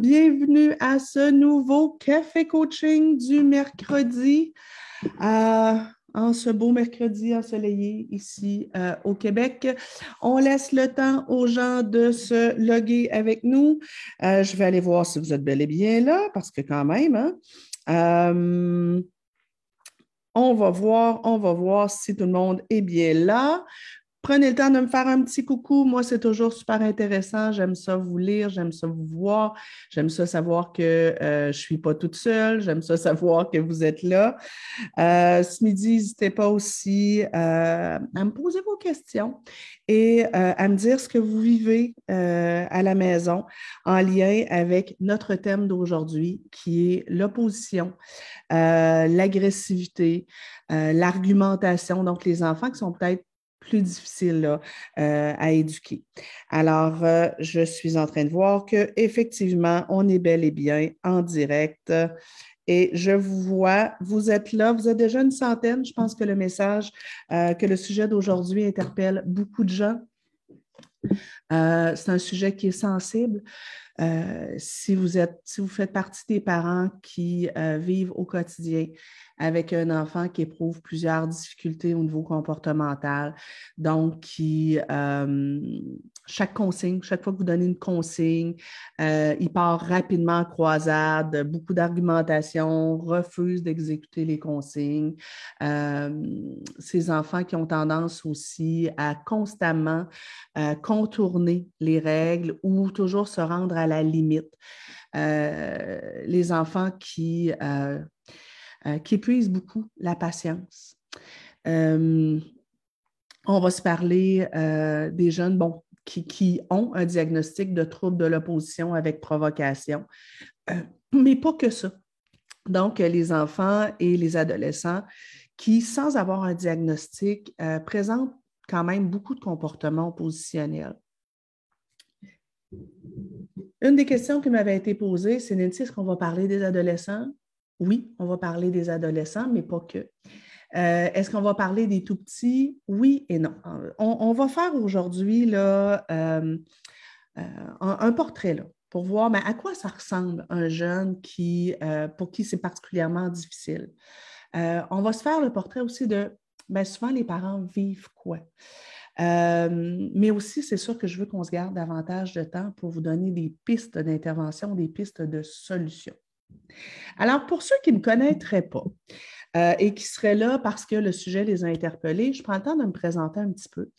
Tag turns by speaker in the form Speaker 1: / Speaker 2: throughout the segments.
Speaker 1: bienvenue à ce nouveau café coaching du mercredi. Euh, en ce beau mercredi ensoleillé ici euh, au Québec. On laisse le temps aux gens de se loguer avec nous. Euh, je vais aller voir si vous êtes bel et bien là, parce que quand même, hein, on va voir, on va voir si tout le monde est bien là. Prenez le temps de me faire un petit coucou. Moi, c'est toujours super intéressant. J'aime ça vous lire, j'aime ça vous voir, j'aime ça savoir que euh, je ne suis pas toute seule, j'aime ça savoir que vous êtes là. Euh, ce midi, n'hésitez pas aussi euh, à me poser vos questions et à me dire ce que vous vivez à la maison en lien avec notre thème d'aujourd'hui qui est l'opposition, l'agressivité, l'argumentation. Donc, les enfants qui sont peut-être plus difficile euh, à éduquer. Alors, euh, je suis en train de voir qu'effectivement, on est bel et bien en direct. Et je vous vois, vous êtes là, vous êtes déjà une centaine. Je pense que le message, euh, que le sujet d'aujourd'hui interpelle beaucoup de gens. c'est un sujet qui est sensible. si, vous êtes, si vous faites partie des parents qui vivent au quotidien avec un enfant qui éprouve plusieurs difficultés au niveau comportemental. Donc, qui, euh, chaque consigne, chaque fois que vous donnez une consigne, euh, il part rapidement en croisade, beaucoup d'argumentation, refuse d'exécuter les consignes. Euh, ces enfants qui ont tendance aussi à constamment contourner les règles ou toujours se rendre à la limite. les enfants qui euh, qui épuisent beaucoup la patience. Euh, on va se parler euh, des jeunes bon, qui, ont un diagnostic de trouble de l'opposition avec provocation, mais pas que ça. Donc, les enfants et les adolescents qui, sans avoir un diagnostic, présentent quand même beaucoup de comportements oppositionnels. Une des questions qui m'avait été posée, c'est Nancy, est-ce qu'on va parler des adolescents? Oui, on va parler des adolescents, mais pas que. Euh, est-ce qu'on va parler des tout petits? Oui et non. On, va faire aujourd'hui euh, euh, un, portrait pour voir à quoi ça ressemble un jeune qui, pour qui c'est particulièrement difficile? on va se faire le portrait aussi de bien, souvent les parents vivent quoi? mais aussi, c'est sûr que je veux qu'on se garde davantage de temps pour vous donner des pistes d'intervention, des pistes de solutions. Alors, pour ceux qui ne me connaîtraient pas euh, et qui seraient là parce que le sujet les a interpellés, je prends le temps de me présenter un petit peu.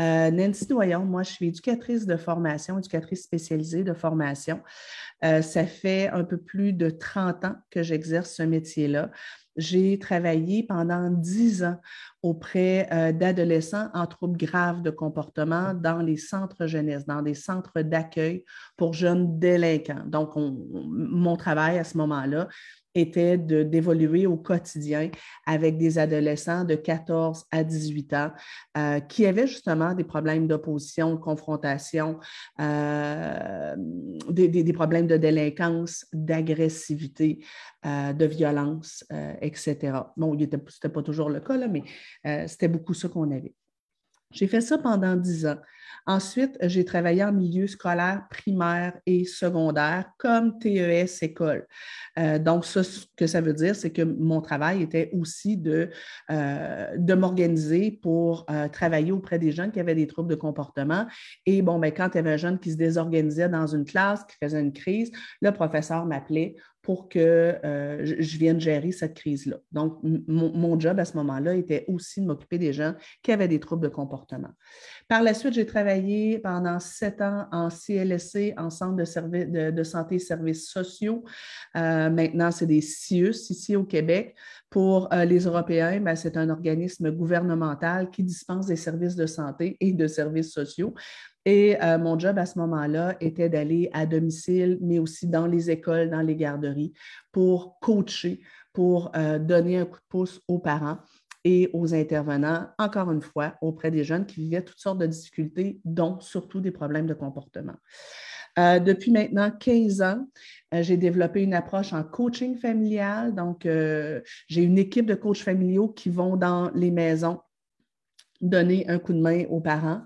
Speaker 1: Euh, Nancy Doyon, moi, je suis éducatrice de formation, éducatrice spécialisée de formation. Euh, ça fait un peu plus de 30 ans que j'exerce ce métier-là. J'ai travaillé pendant dix ans auprès euh, d'adolescents en troubles graves de comportement dans les centres jeunesse, dans des centres d'accueil pour jeunes délinquants. Donc, mon travail à ce moment-là, était d'évoluer au quotidien avec des adolescents de 14 à 18 ans euh, qui avaient justement des problèmes d'opposition, de confrontation, euh, des, problèmes de délinquance, d'agressivité, euh, de violence, etc. Bon, ce n'était pas toujours le cas, là, mais c'était beaucoup ça qu'on avait. J'ai fait ça pendant dix ans. Ensuite, j'ai travaillé en milieu scolaire primaire et secondaire comme TES école. Euh, donc, ce que ça veut dire, c'est que mon travail était aussi de, euh, de m'organiser pour euh, travailler auprès des jeunes qui avaient des troubles de comportement. Et bon, ben, quand il y avait un jeune qui se désorganisait dans une classe, qui faisait une crise, le professeur m'appelait pour que euh, je vienne gérer cette crise-là. Donc, mon, job à ce moment-là était aussi de m'occuper des gens qui avaient des troubles de comportement. Par la suite, j'ai travaillé pendant sept ans en CLSC, en Centre de, santé et services sociaux. Euh, maintenant, c'est des CIUS ici au Québec. Pour euh, les Européens, ben, c'est un organisme gouvernemental qui dispense des services de santé et de services sociaux. Et euh, mon job à ce moment-là était d'aller à domicile, mais aussi dans les écoles, dans les garderies, pour coacher, pour euh, donner un coup de pouce aux parents et aux intervenants, encore une fois, auprès des jeunes qui vivaient toutes sortes de difficultés, dont surtout des problèmes de comportement. Euh, depuis maintenant 15 ans, j'ai développé une approche en coaching familial. Donc, j'ai une équipe de coachs familiaux qui vont dans les maisons donner un coup de main aux parents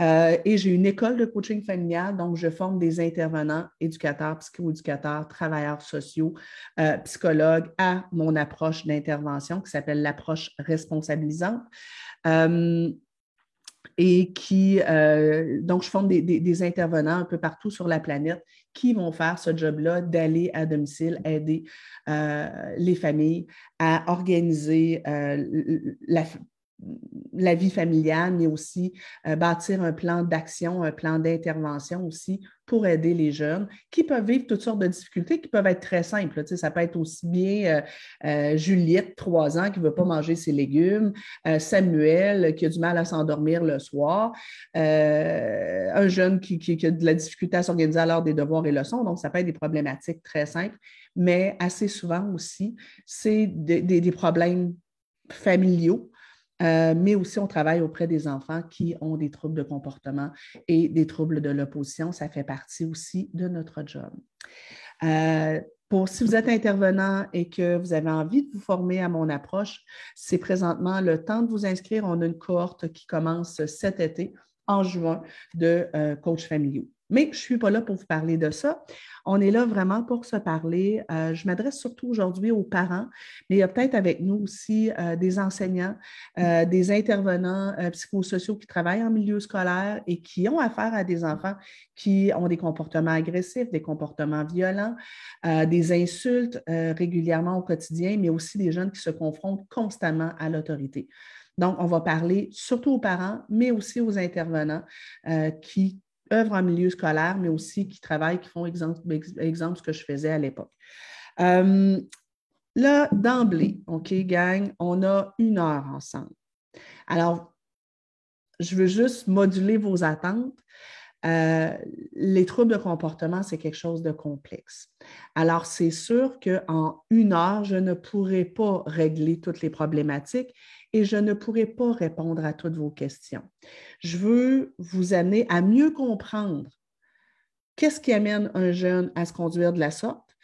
Speaker 1: Euh, et j'ai une école de coaching familial, donc je forme des intervenants, éducateurs, psychoéducateurs, travailleurs sociaux, euh, psychologues à mon approche d'intervention qui s'appelle l'approche responsabilisante. Euh, et qui, donc, je forme des, intervenants un peu partout sur la planète qui vont faire ce job-là d'aller à domicile, aider les familles à organiser la, la vie familiale, mais aussi euh, bâtir un plan d'action, un plan d'intervention aussi pour aider les jeunes qui peuvent vivre toutes sortes de difficultés qui peuvent être très simples. ça peut être aussi bien euh, euh, Juliette, trois ans, qui ne veut pas manger ses légumes, Samuel, qui a du mal à s'endormir le soir, un jeune qui, a de la difficulté à s'organiser à l'heure des devoirs et leçons. Donc, ça peut être des problématiques très simples, mais assez souvent aussi, c'est des problèmes familiaux euh, mais aussi on travaille auprès des enfants qui ont des troubles de comportement et des troubles de l'opposition. Ça fait partie aussi de notre job. Euh, pour, si vous êtes intervenant et que vous avez envie de vous former à mon approche, c'est présentement le temps de vous inscrire. On a une cohorte qui commence cet été, en juin, de euh, coachs familiaux. Mais je ne suis pas là pour vous parler de ça. On est là vraiment pour se parler. Euh, je m'adresse surtout aujourd'hui aux parents, mais il y a peut-être avec nous aussi euh, des enseignants, euh, des intervenants psychosociaux qui travaillent en milieu scolaire et qui ont affaire à des enfants qui ont des comportements agressifs, des comportements violents, des insultes régulièrement au quotidien, mais aussi des jeunes qui se confrontent constamment à l'autorité. Donc, on va parler surtout aux parents, mais aussi aux intervenants qui œuvrent en milieu scolaire, mais aussi qui travaillent, qui font exemple, ce que je faisais à l'époque. Euh, là, d'emblée, OK, gang, on a une heure ensemble. Alors, je veux juste moduler vos attentes. Euh, les troubles de comportement, c'est quelque chose de complexe. Alors, c'est sûr qu'en une heure, je ne pourrai pas régler toutes les problématiques et je ne pourrai pas répondre à toutes vos questions. Je veux vous amener à mieux comprendre qu'est-ce qui amène un jeune à se conduire de la sorte,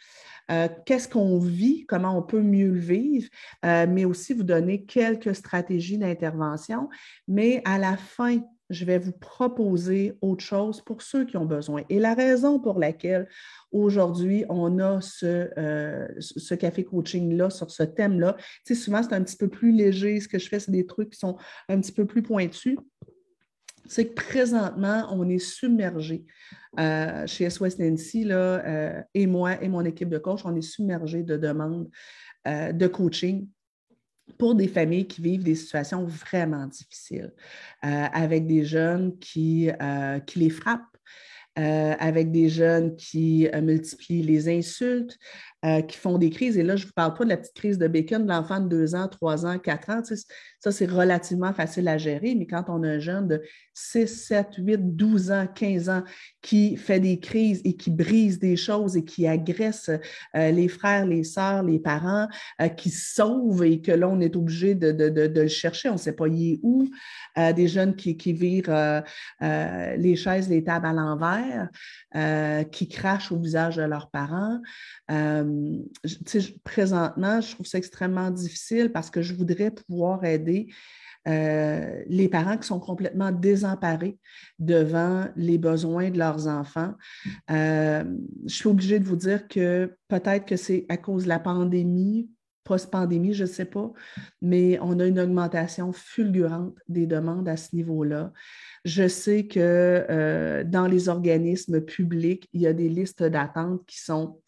Speaker 1: euh, qu'est-ce qu'on vit, comment on peut mieux le vivre, euh, mais aussi vous donner quelques stratégies d'intervention. Mais à la fin je vais vous proposer autre chose pour ceux qui ont besoin. Et la raison pour laquelle aujourd'hui on a ce, euh, café coaching-là sur ce thème-là, souvent c'est un petit peu plus léger. Ce que je fais, c'est des trucs qui sont un petit peu plus pointus. C'est que présentement, on est submergé euh, chez SOS Nancy, là, euh, et moi et mon équipe de coach, on est submergé de demandes de coaching pour des familles qui vivent des situations vraiment difficiles, euh, avec des jeunes qui, euh, qui les frappent, euh, avec des jeunes qui multiplient les insultes, qui font des crises. Et là, je ne vous parle pas de la petite crise de bacon de l'enfant de 2 ans, 3 ans, 4 ans. ça, c'est relativement facile à gérer, mais quand on a un jeune de 6, 7, 8, 12 ans, 15 ans qui fait des crises et qui brise des choses et qui agresse les frères, les sœurs, les parents, qui sauve et que là, on est obligé de, le chercher, on ne sait pas y est où, des jeunes qui, qui virent les chaises, les tables à l'envers, qui crachent au visage de leurs parents. Euh, présentement, je trouve ça extrêmement difficile parce que je voudrais pouvoir aider euh, les parents qui sont complètement désemparés devant les besoins de leurs enfants. Euh, je suis obligée de vous dire que peut-être que c'est à cause de la pandémie, post-pandémie, je ne sais pas, mais on a une augmentation fulgurante des demandes à ce niveau-là. Je sais que dans les organismes publics, il y a des listes d'attente qui sont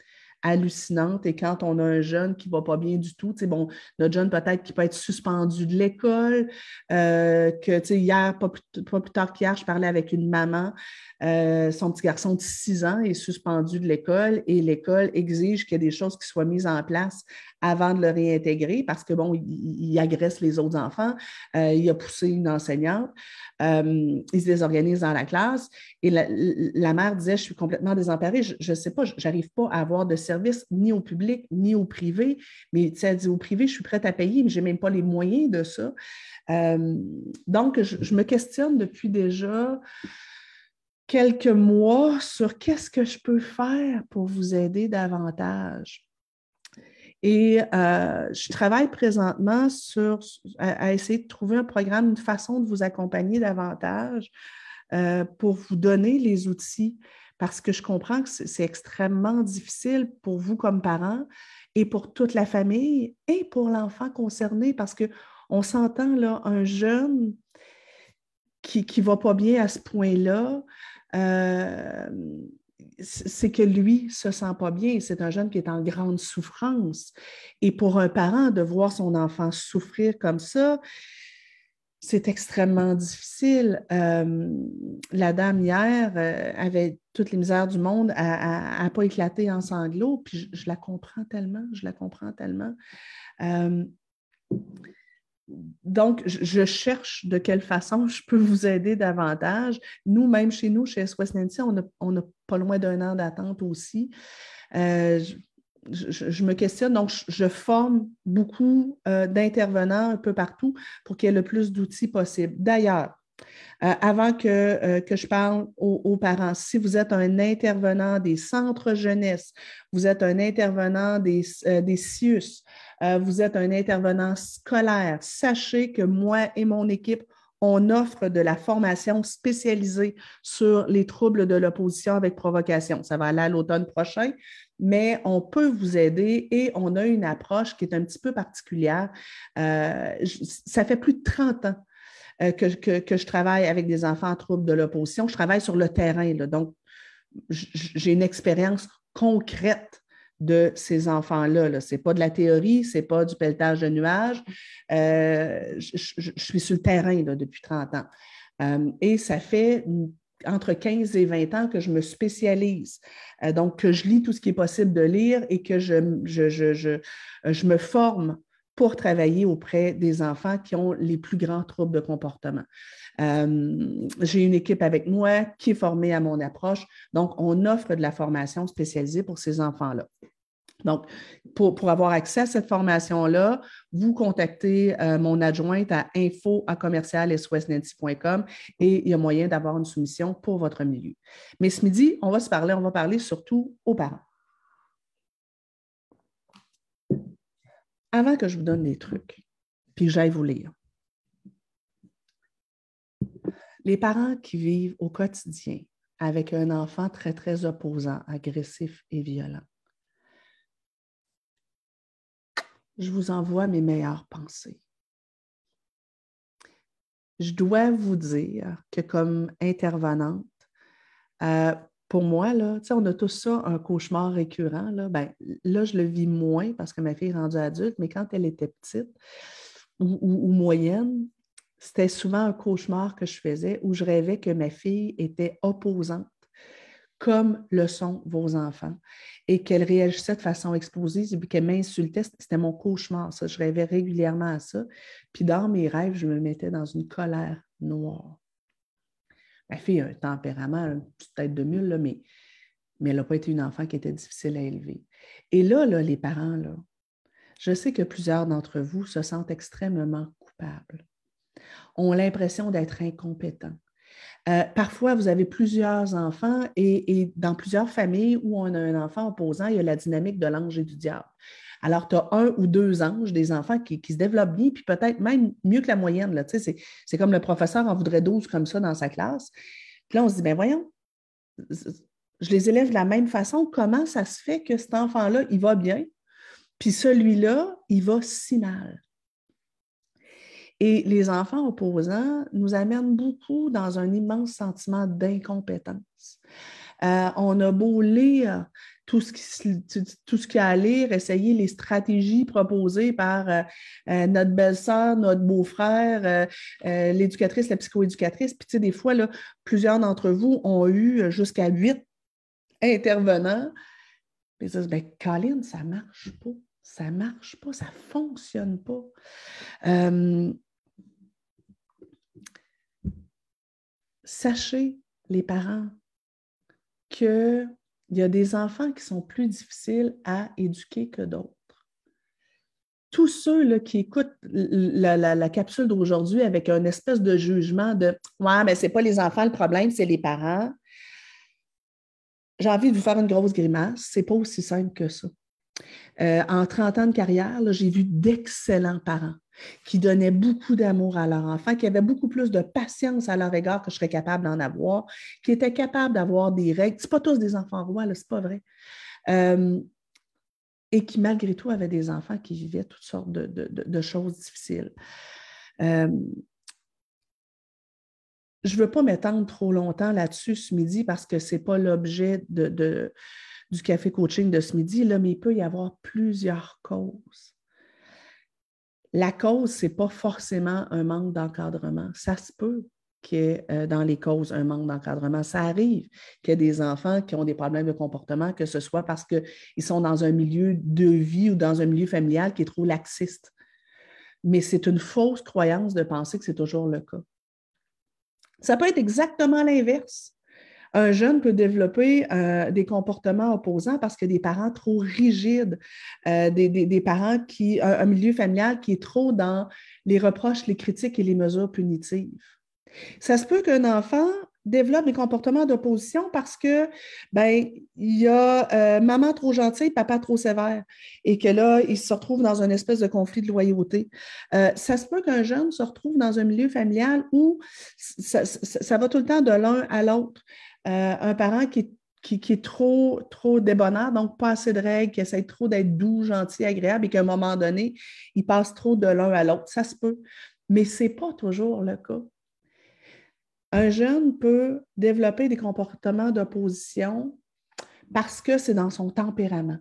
Speaker 1: hallucinante. Et quand on a un jeune qui ne va pas bien du tout, bon, notre jeune peut-être qui peut être suspendu de l'école, euh, que hier, pas plus, pas plus tard qu'hier, je parlais avec une maman, euh, son petit garçon de 6 ans est suspendu de l'école et l'école exige qu'il y ait des choses qui soient mises en place avant de le réintégrer parce que, bon, il, agresse les autres enfants, euh, il a poussé une enseignante, il se désorganise dans la classe. Et la, mère disait, je suis complètement désemparée, je ne sais pas, je n'arrive pas à avoir de service ni au public ni au privé, mais elle dit au privé, je suis prête à payer, mais je n'ai même pas les moyens de ça. donc, je me questionne depuis déjà quelques mois sur qu'est-ce que je peux faire pour vous aider davantage. Et euh, je travaille présentement sur, à, essayer de trouver un programme, une façon de vous accompagner davantage euh, pour vous donner les outils parce que je comprends que c'est extrêmement difficile pour vous comme parents et pour toute la famille et pour l'enfant concerné parce qu'on s'entend là, un jeune qui ne va pas bien à ce point-là, euh, c'est que lui se sent pas bien. C'est un jeune qui est en grande souffrance. Et pour un parent, de voir son enfant souffrir comme ça, c'est extrêmement difficile. Euh, la dame hier euh, avait toutes les misères du monde à ne pas éclater en sanglots, puis je, la comprends tellement, je la comprends tellement. Euh, donc, je cherche de quelle façon je peux vous aider davantage. Nous, même chez nous, chez SOS Nancy, on a, pas loin d'un an d'attente aussi. Je, me questionne, donc je, forme beaucoup euh, d'intervenants un peu partout pour qu'il y ait le plus d'outils possible. D'ailleurs, euh, avant que, euh, que, je parle aux, parents, si vous êtes un intervenant des centres jeunesse, vous êtes un intervenant des, des CIUS, vous êtes un intervenant scolaire, sachez que moi et mon équipe, on offre de la formation spécialisée sur les troubles de l'opposition avec provocation. Ça va aller à l'automne prochain, mais on peut vous aider et on a une approche qui est un petit peu particulière. Euh, ça fait plus de 30 ans euh, que, je travaille avec des enfants en troubles de l'opposition. Je travaille sur le terrain, donc j'ai une expérience concrète de ces enfants-là. Ce n'est pas de la théorie, ce n'est pas du pelletage de nuages. Euh, je, suis sur le terrain depuis 30 ans. Euh, et ça fait entre 15 et 20 ans que je me spécialise. Euh, donc, que je lis tout ce qui est possible de lire et que je, je me forme pour travailler auprès des enfants qui ont les plus grands troubles de comportement. j'ai une équipe avec moi qui est formée à mon approche. Donc, on offre de la formation spécialisée pour ces enfants-là. Donc, pour, avoir accès à cette formation-là, vous contactez euh, mon adjointe à info à et il y a moyen d'avoir une soumission pour votre milieu. Mais ce midi, on va se parler, on va parler surtout aux parents. Avant que je vous donne des trucs, puis j'aille vous lire, les parents qui vivent au quotidien avec un enfant très, très opposant, agressif et violent, je vous envoie mes meilleures pensées. Je dois vous dire que comme intervenante, euh, pour moi, là, on a tous ça, un cauchemar récurrent. Ben, là, je le vis moins parce que ma fille est rendue adulte, mais quand elle était petite ou moyenne, c'était souvent un cauchemar que je faisais où je rêvais que ma fille était opposante comme le sont vos enfants, et qu'elle réagissait de façon explosive et qu'elle m'insultait. C'était mon cauchemar, ça. Je rêvais régulièrement à ça. Puis dans mes rêves, je me mettais dans une colère noire. Ma fille a un tempérament, peut-être de mule, mais, mais elle n'a pas été une enfant qui était difficile à élever. Et là, là les parents, là, je sais que plusieurs d'entre vous se sentent extrêmement coupables, ont l'impression d'être incompétents, euh, parfois, vous avez plusieurs enfants et, dans plusieurs familles où on a un enfant opposant, il y a la dynamique de l'ange et du diable. Alors, tu as un ou deux anges, des enfants qui, se développent bien, puis peut-être même mieux que la moyenne. Là, c'est, c'est comme le professeur en voudrait 12 comme ça dans sa classe. Puis là, on se dit, ben voyons, je les élève de la même façon. Comment ça se fait que cet enfant-là, il va bien, puis celui-là, il va si mal? Et les enfants opposants nous amènent beaucoup dans un immense sentiment d'incompétence. Euh, on a beau lire tout ce, qui, qu'il y a à lire, essayer les stratégies proposées par euh, euh, notre belle-sœur, notre beau-frère, l'éducatrice, la psychoéducatrice. Puis, tu sais, des fois, là, plusieurs d'entre vous ont eu jusqu'à huit intervenants. Puis, ils disent, ben, Colin, ça marche pas. Ça ne marche pas, ça ne fonctionne pas. sachez, les parents, qu'il y a des enfants qui sont plus difficiles à éduquer que d'autres. Tous ceux là, qui écoutent la, capsule d'aujourd'hui avec un espèce de jugement de Ouais, mais ce n'est pas les enfants le problème, c'est les parents. J'ai envie de vous faire une grosse grimace. Ce n'est pas aussi simple que ça. Euh, en 30 ans de carrière, j'ai vu d'excellents parents qui donnaient beaucoup d'amour à leur enfant, qui avaient beaucoup plus de patience à leur égard que je serais capable d'en avoir, qui étaient capables d'avoir des règles. Ce pas tous des enfants rois, ce n'est pas vrai. Euh, et qui, malgré tout, avaient des enfants qui vivaient toutes sortes de, choses difficiles. Euh, je ne veux pas m'étendre trop longtemps là-dessus ce midi parce que ce n'est pas l'objet de, du café coaching de ce midi, là, mais il peut y avoir plusieurs causes. La cause, ce n'est pas forcément un manque d'encadrement. Ça se peut qu'il y ait dans les causes un manque d'encadrement. Ça arrive qu'il y ait des enfants qui ont des problèmes de comportement, que ce soit parce qu'ils sont dans un milieu de vie ou dans un milieu familial qui est trop laxiste. Mais c'est une fausse croyance de penser que c'est toujours le cas. Ça peut être exactement l'inverse. Un jeune peut développer euh, des comportements opposants parce que des parents trop rigides, euh, des, parents qui, un, milieu familial qui est trop dans les reproches, les critiques et les mesures punitives. Ça se peut qu'un enfant développe des comportements d'opposition parce que ben il y a euh, maman trop gentille, papa trop sévère, et que là il se retrouve dans une espèce de conflit de loyauté. ça se peut qu'un jeune se retrouve dans un milieu familial où ça va tout le temps de l'un à l'autre. Euh, un parent qui, est trop, trop débonnant, donc pas assez de règles, qui essaie trop d'être doux, gentil, agréable et qu'à un moment donné, il passe trop de l'un à l'autre. Ça se peut, mais ce n'est pas toujours le cas. Un jeune peut développer des comportements d'opposition parce que c'est dans son tempérament.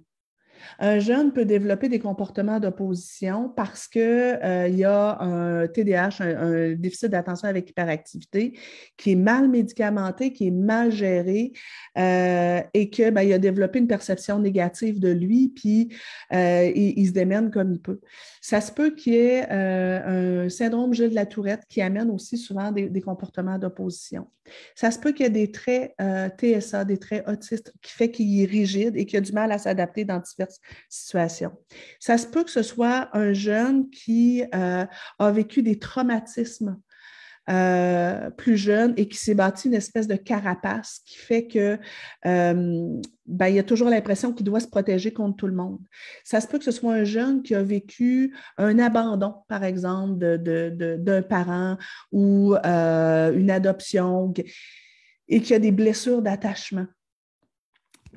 Speaker 1: Un jeune peut développer des comportements d'opposition parce qu'il euh, y a un TDAH, un, déficit d'attention avec hyperactivité, qui est mal médicamenté, qui est mal géré euh, et qu'il ben, a développé une perception négative de lui, puis euh, il, se démène comme il peut. Ça se peut qu'il y ait un syndrome Gilles de la Tourette qui amène aussi souvent des, comportements d'opposition. Ça se peut qu'il y ait des traits TSA, des traits autistes, qui fait qu'il est rigide et qu'il a du mal à s'adapter dans diverses situation. Ça se peut que ce soit un jeune qui euh, a vécu des traumatismes euh, plus jeune et qui s'est bâti une espèce de carapace qui fait que euh, ben, il a toujours l'impression qu'il doit se protéger contre tout le monde. Ça se peut que ce soit un jeune qui a vécu un abandon, par exemple, d'un parent ou une adoption et qui a des blessures d'attachement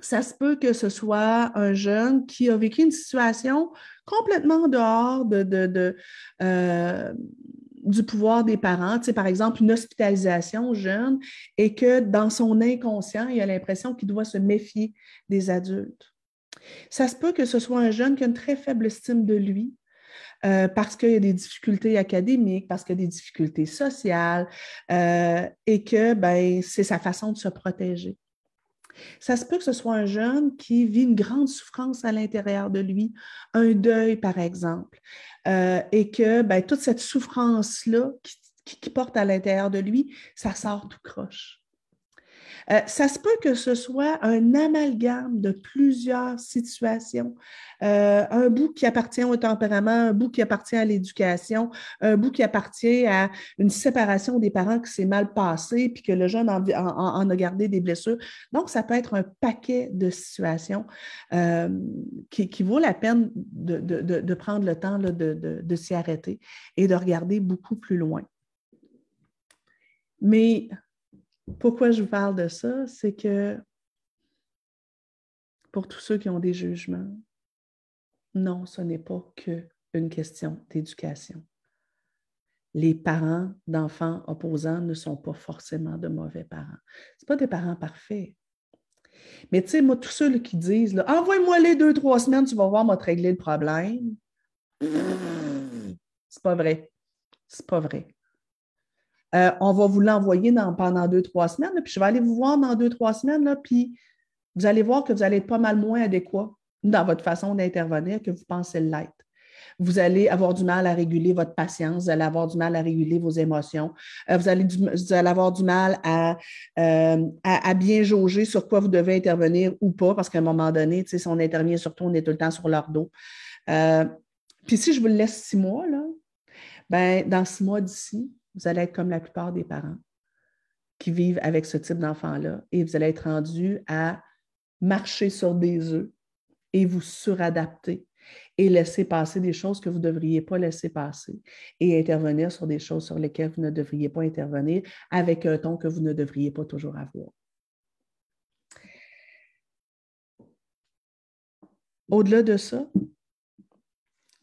Speaker 1: ça se peut que ce soit un jeune qui a vécu une situation complètement dehors de, euh, du pouvoir des parents, tu par exemple une hospitalisation jeune, et que dans son inconscient, il a l'impression qu'il doit se méfier des adultes. Ça se peut que ce soit un jeune qui a une très faible estime de lui, euh, parce qu'il y a des difficultés académiques, parce qu'il y a des difficultés sociales, euh, et que ben, c'est sa façon de se protéger. Ça se peut que ce soit un jeune qui vit une grande souffrance à l'intérieur de lui, un deuil par exemple, euh, et que ben, toute cette souffrance-là qui, porte à l'intérieur de lui, ça sort tout croche. Euh, ça se peut que ce soit un amalgame de plusieurs situations. Euh, un bout qui appartient au tempérament, un bout qui appartient à l'éducation, un bout qui appartient à une séparation des parents qui s'est mal passée, puis que le jeune en, a gardé des blessures. Donc, ça peut être un paquet de situations euh, qui, vaut la peine de, prendre le temps de s'y arrêter et de regarder beaucoup plus loin. Mais pourquoi je vous parle de ça? C'est que pour tous ceux qui ont des jugements, non, ce n'est pas qu'une question d'éducation. Les parents d'enfants opposants ne sont pas forcément de mauvais parents. Ce pas des parents parfaits. Mais tu sais, moi, tous ceux qui disent Envoie-moi les deux, trois semaines, tu vas voir, moi, te régler le problème. C'est pas vrai. C'est pas vrai. Euh, on va vous l'envoyer pendant deux, trois semaines, puis je vais aller vous voir dans deux, trois semaines, là, puis vous allez voir que vous allez être pas mal moins adéquat dans votre façon d'intervenir que vous pensez l'être. Vous allez avoir du mal à réguler votre patience, vous allez avoir du mal à réguler vos émotions, euh, vous, allez avoir du mal euh, à, bien jauger sur quoi vous devez intervenir ou pas, parce qu'à un moment donné, si on intervient surtout, on est tout le temps sur leur dos. puis si je vous le laisse six mois, là, ben, dans six mois d'ici, vous allez être comme la plupart des parents qui vivent avec ce type d'enfant-là et vous allez être rendu à marcher sur des œufs et vous suradapter et laisser passer des choses que vous ne devriez pas laisser passer et intervenir sur des choses sur lesquelles vous ne devriez pas intervenir avec un ton que vous ne devriez pas toujours avoir. Au-delà de ça,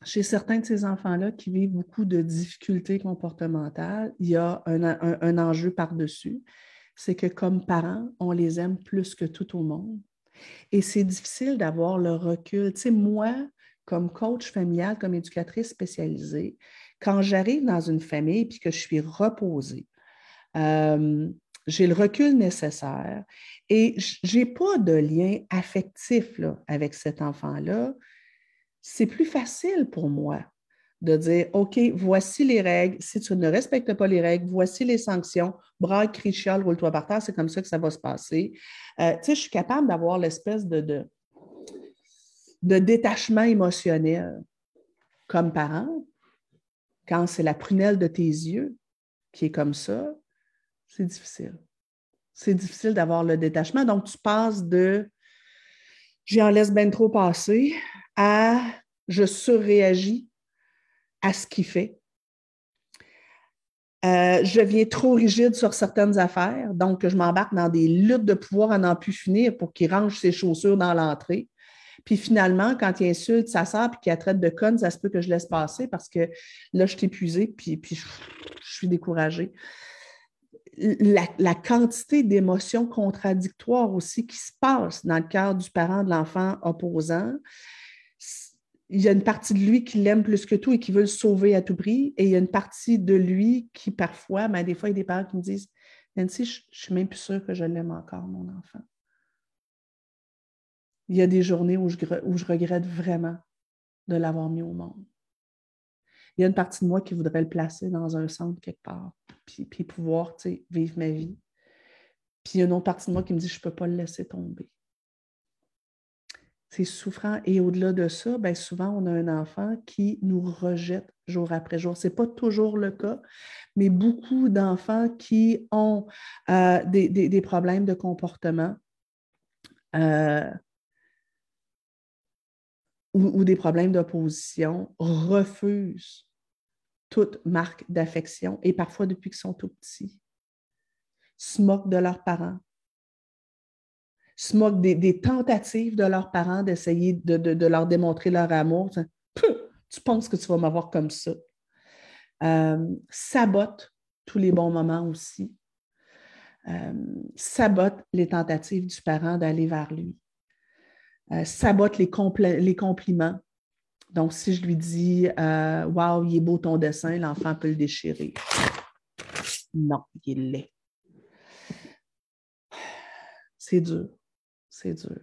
Speaker 1: chez certains de ces enfants-là qui vivent beaucoup de difficultés comportementales, il y a un, enjeu par-dessus. C'est que comme parents, on les aime plus que tout au monde. Et c'est difficile d'avoir le recul. Tu sais, moi, comme coach familial, comme éducatrice spécialisée, quand j'arrive dans une famille et que je suis reposée, euh, j'ai le recul nécessaire et je n'ai pas de lien affectif avec cet enfant-là c'est plus facile pour moi de dire, OK, voici les règles. Si tu ne respectes pas les règles, voici les sanctions. Braque, crie, chiale, roule-toi par terre, c'est comme ça que ça va se passer. Euh, tu sais, je suis capable d'avoir l'espèce de, de, de, détachement émotionnel comme parent. Quand c'est la prunelle de tes yeux qui est comme ça, c'est difficile. C'est difficile d'avoir le détachement. Donc, tu passes de j'en laisse bien trop passer à je surréagis à ce qu'il fait. Euh, je viens trop rigide sur certaines affaires, donc je m'embarque dans des luttes de pouvoir à n'en plus finir pour qu'il range ses chaussures dans l'entrée. Puis finalement, quand il insulte sa sœur et qu'il la traite de conne, ça se peut que je laisse passer parce que là, je suis épuisée puis, puis je, je suis découragée. La, la, quantité d'émotions contradictoires aussi qui se passent dans le cœur du parent de l'enfant opposant, il y a une partie de lui qui l'aime plus que tout et qui veut le sauver à tout prix. Et il y a une partie de lui qui, parfois, mais ben, des fois, il y a des parents qui me disent Nancy, je ne suis même plus sûre que je l'aime encore, mon enfant. Il y a des journées où je, où je regrette vraiment de l'avoir mis au monde. Il y a une partie de moi qui voudrait le placer dans un centre quelque part, puis, puis pouvoir vivre ma vie. Puis il y a une autre partie de moi qui me dit Je ne peux pas le laisser tomber c'est souffrant. Et au-delà de ça, bien souvent, on a un enfant qui nous rejette jour après jour. Ce n'est pas toujours le cas, mais beaucoup d'enfants qui ont euh, des, problèmes de comportement euh, ou, des problèmes d'opposition refusent toute marque d'affection et parfois depuis qu'ils sont tout petits, se moquent de leurs parents, se moquent des, tentatives de leurs parents d'essayer de, leur démontrer leur amour. Tu penses que tu vas m'avoir comme ça. Euh, sabote tous les bons moments aussi. Euh, sabote les tentatives du parent d'aller vers lui. Euh, sabote les, les, compliments. Donc, si je lui dis Waouh, il est beau ton dessin, l'enfant peut le déchirer. Non, il est laid. C'est dur c'est dur.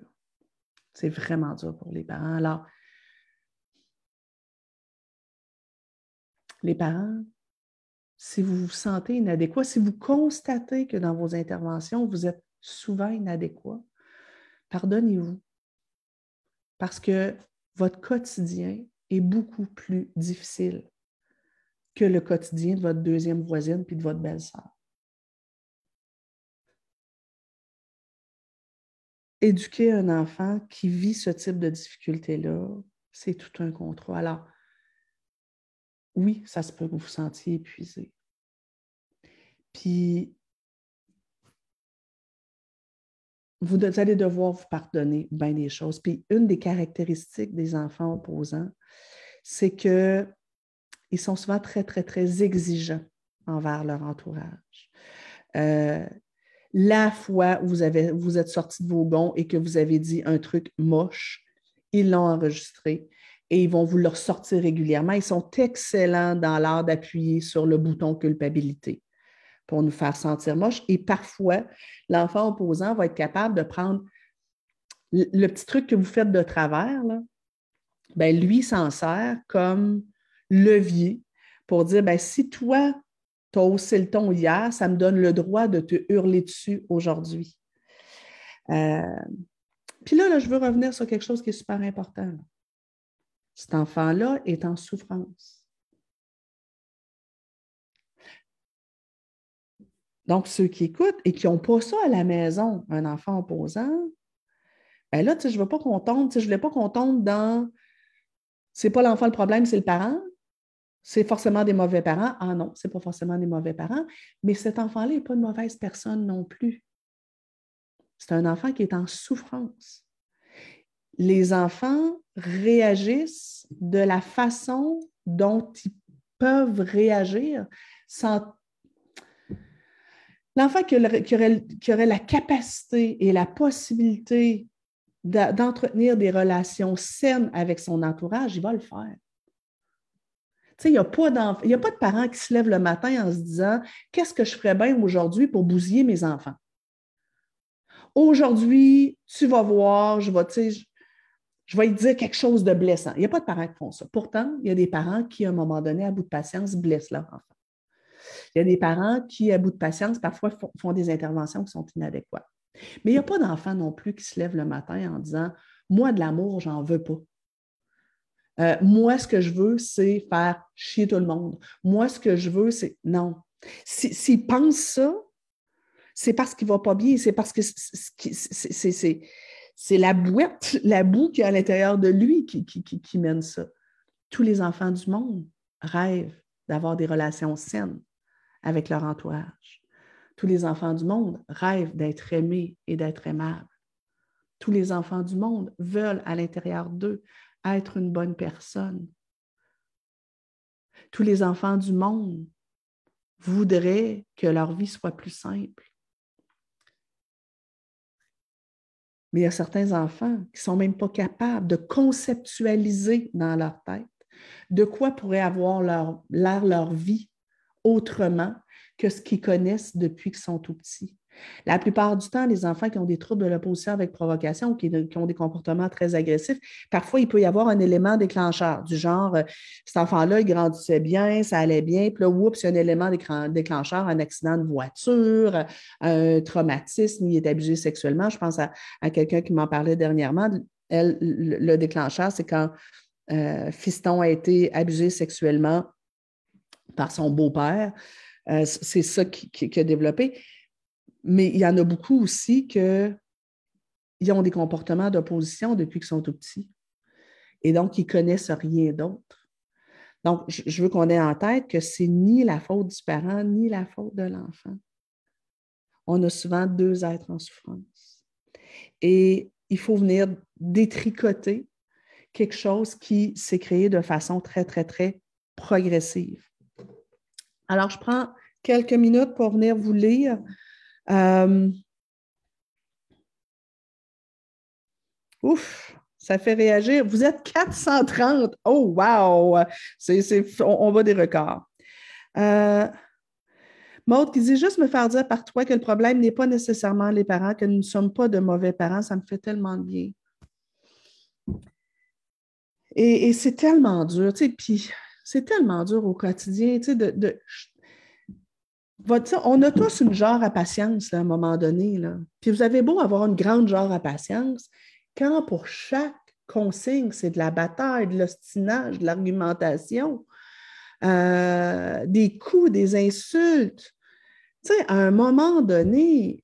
Speaker 1: C'est vraiment dur pour les parents. Alors, les parents, si vous vous sentez inadéquat, si vous constatez que dans vos interventions, vous êtes souvent inadéquat, pardonnez-vous. Parce que votre quotidien est beaucoup plus difficile que le quotidien de votre deuxième voisine puis de votre belle-sœur. Éduquer un enfant qui vit ce type de difficulté-là, c'est tout un contrat. Alors, oui, ça se peut que vous vous sentiez épuisé. Puis, vous allez devoir vous pardonner bien des choses. Puis, une des caractéristiques des enfants opposants, c'est qu'ils sont souvent très, très, très exigeants envers leur entourage. Euh, la fois où vous, êtes sorti de vos gonds et que vous avez dit un truc moche, ils l'ont enregistré et ils vont vous le ressortir régulièrement. Ils sont excellents dans l'art d'appuyer sur le bouton culpabilité pour nous faire sentir moche. Et parfois, l'enfant opposant va être capable de prendre le petit truc que vous faites de travers, ben, lui s'en sert comme levier pour dire ben, si toi, tu as haussé le ton hier, ça me donne le droit de te hurler dessus aujourd'hui. Euh, puis là, là, je veux revenir sur quelque chose qui est super important. Cet enfant-là est en souffrance. Donc, ceux qui écoutent et qui n'ont pas ça à la maison, un enfant opposant, ben là, je ne veux pas qu'on tombe, je ne voulais pas qu'on tombe dans c'est pas l'enfant le problème, c'est le parent. C'est forcément des mauvais parents. Ah non, c'est pas forcément des mauvais parents, mais cet enfant-là n'est pas une mauvaise personne non plus. C'est un enfant qui est en souffrance. Les enfants réagissent de la façon dont ils peuvent réagir L'enfant qui, aurait, la capacité et la possibilité d'entretenir des relations saines avec son entourage, il va le faire. Il n'y a, pas a pas de parents qui se lèvent le matin en se disant Qu'est-ce que je ferais bien aujourd'hui pour bousiller mes enfants? Aujourd'hui, tu vas voir, je vais, je vais te dire quelque chose de blessant. Il n'y a pas de parents qui font ça. Pourtant, il y a des parents qui, à un moment donné, à bout de patience, blessent leur enfant. Il y a des parents qui, à bout de patience, parfois font, des interventions qui sont inadéquates. Mais il n'y a pas d'enfant non plus qui se lève le matin en disant Moi, de l'amour, j'en veux pas. Euh, moi, ce que je veux, c'est faire chier tout le monde. Moi, ce que je veux, c'est. Non. S'il pense ça, c'est parce qu'il ne va pas bien, c'est parce que c'est la boîte, la boue qui est à l'intérieur de lui qui mène ça. Tous les enfants du monde rêvent d'avoir des relations saines avec leur entourage. Tous les enfants du monde rêvent d'être aimés et d'être aimables. Tous les enfants du monde veulent à l'intérieur d'eux être une bonne personne. Tous les enfants du monde voudraient que leur vie soit plus simple. Mais il y a certains enfants qui ne sont même pas capables de conceptualiser dans leur tête de quoi pourrait avoir l'air leur vie autrement que ce qu'ils connaissent depuis qu'ils sont tout petits. La plupart du temps, les enfants qui ont des troubles de l'opposition avec provocation, qui, qui, ont des comportements très agressifs, parfois, il peut y avoir un élément déclencheur, du genre, euh, cet enfant-là, il grandissait bien, ça allait bien, puis là, oups, il y a un élément déclencheur, un accident de voiture, un traumatisme, il est abusé sexuellement. Je pense à, quelqu'un qui m'en parlait dernièrement. Elle, le déclencheur, c'est quand euh, Fiston a été abusé sexuellement par son beau-père. Euh, c'est ça qui, a développé. Mais il y en a beaucoup aussi qui ont des comportements d'opposition depuis qu'ils sont tout petits. Et donc, ils ne connaissent rien d'autre. Donc, je veux qu'on ait en tête que c'est ni la faute du parent, ni la faute de l'enfant. On a souvent deux êtres en souffrance. Et il faut venir détricoter quelque chose qui s'est créé de façon très, très, très progressive. Alors, je prends quelques minutes pour venir vous lire. Euh, ouf, ça fait réagir. Vous êtes 430. Oh, wow! on, va des records. Euh, Maud qui dit juste me faire dire par toi que le problème n'est pas nécessairement les parents, que nous ne sommes pas de mauvais parents, ça me fait tellement de bien. Et, c'est tellement dur, tu sais, puis c'est tellement dur au quotidien, tu sais, de, on a tous une genre à patience à un moment donné. Là. Puis vous avez beau avoir une grande genre à patience, quand pour chaque consigne, c'est de la bataille, de l'ostinage, de l'argumentation, euh, des coups, des insultes. Tu sais, à un moment donné,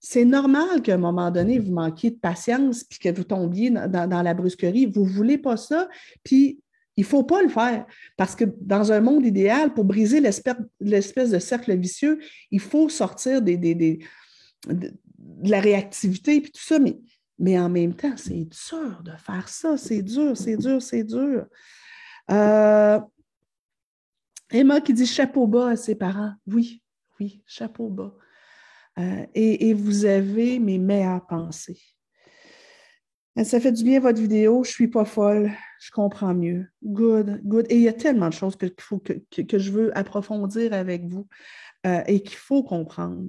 Speaker 1: c'est normal qu'à un moment donné, vous manquiez de patience puis que vous tombiez dans, la brusquerie. Vous ne voulez pas ça, puis il ne faut pas le faire. Parce que dans un monde idéal, pour briser l'espèce de cercle vicieux, il faut sortir de la réactivité puis tout ça. Mais, mais en même temps, c'est dur de faire ça. C'est dur, c'est dur, c'est dur. Euh, Emma qui dit chapeau bas à ses parents. Oui, oui, chapeau bas. Euh, et, vous avez mes meilleures pensées. Euh, ça fait du bien votre vidéo, je ne suis pas folle, je comprends mieux. Good, good. Et il y a tellement de choses que, faut que, je veux approfondir avec vous euh, et qu'il faut comprendre.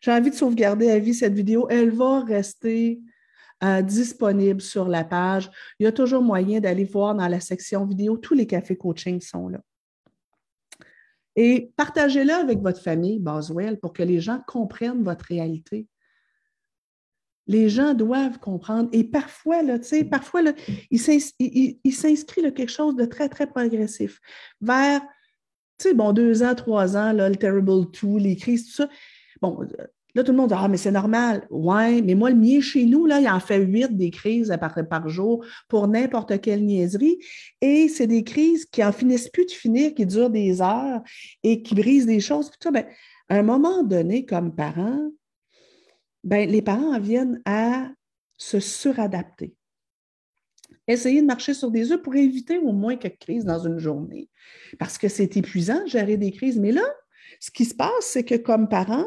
Speaker 1: J'ai envie de sauvegarder à vie cette vidéo. Elle va rester disponible sur la page. Il y a toujours moyen d'aller voir dans la section vidéo. Tous les cafés coaching sont là. Et partagez-le avec votre famille, Boswell, pour que les gens comprennent votre réalité. Les gens doivent comprendre. Et parfois, parfois là, il s'inscrit quelque chose de très, très progressif. Vers, tu sais, bon, deux ans, trois ans, le Terrible Two, les crises, tout ça. Bon, Là, tout le monde dit Ah, mais c'est normal. Ouais, mais moi, le mien chez nous, là, il en fait huit des crises par, par jour pour n'importe quelle niaiserie. Et c'est des crises qui en finissent plus de finir, qui durent des heures et qui brisent des choses. Ben, à un moment donné, comme parent, ben, les parents en viennent à se suradapter. Essayer de marcher sur des œufs pour éviter au moins quelques crises dans une journée. Parce que c'est épuisant de gérer des crises. Mais là, ce qui se passe, c'est que comme parent,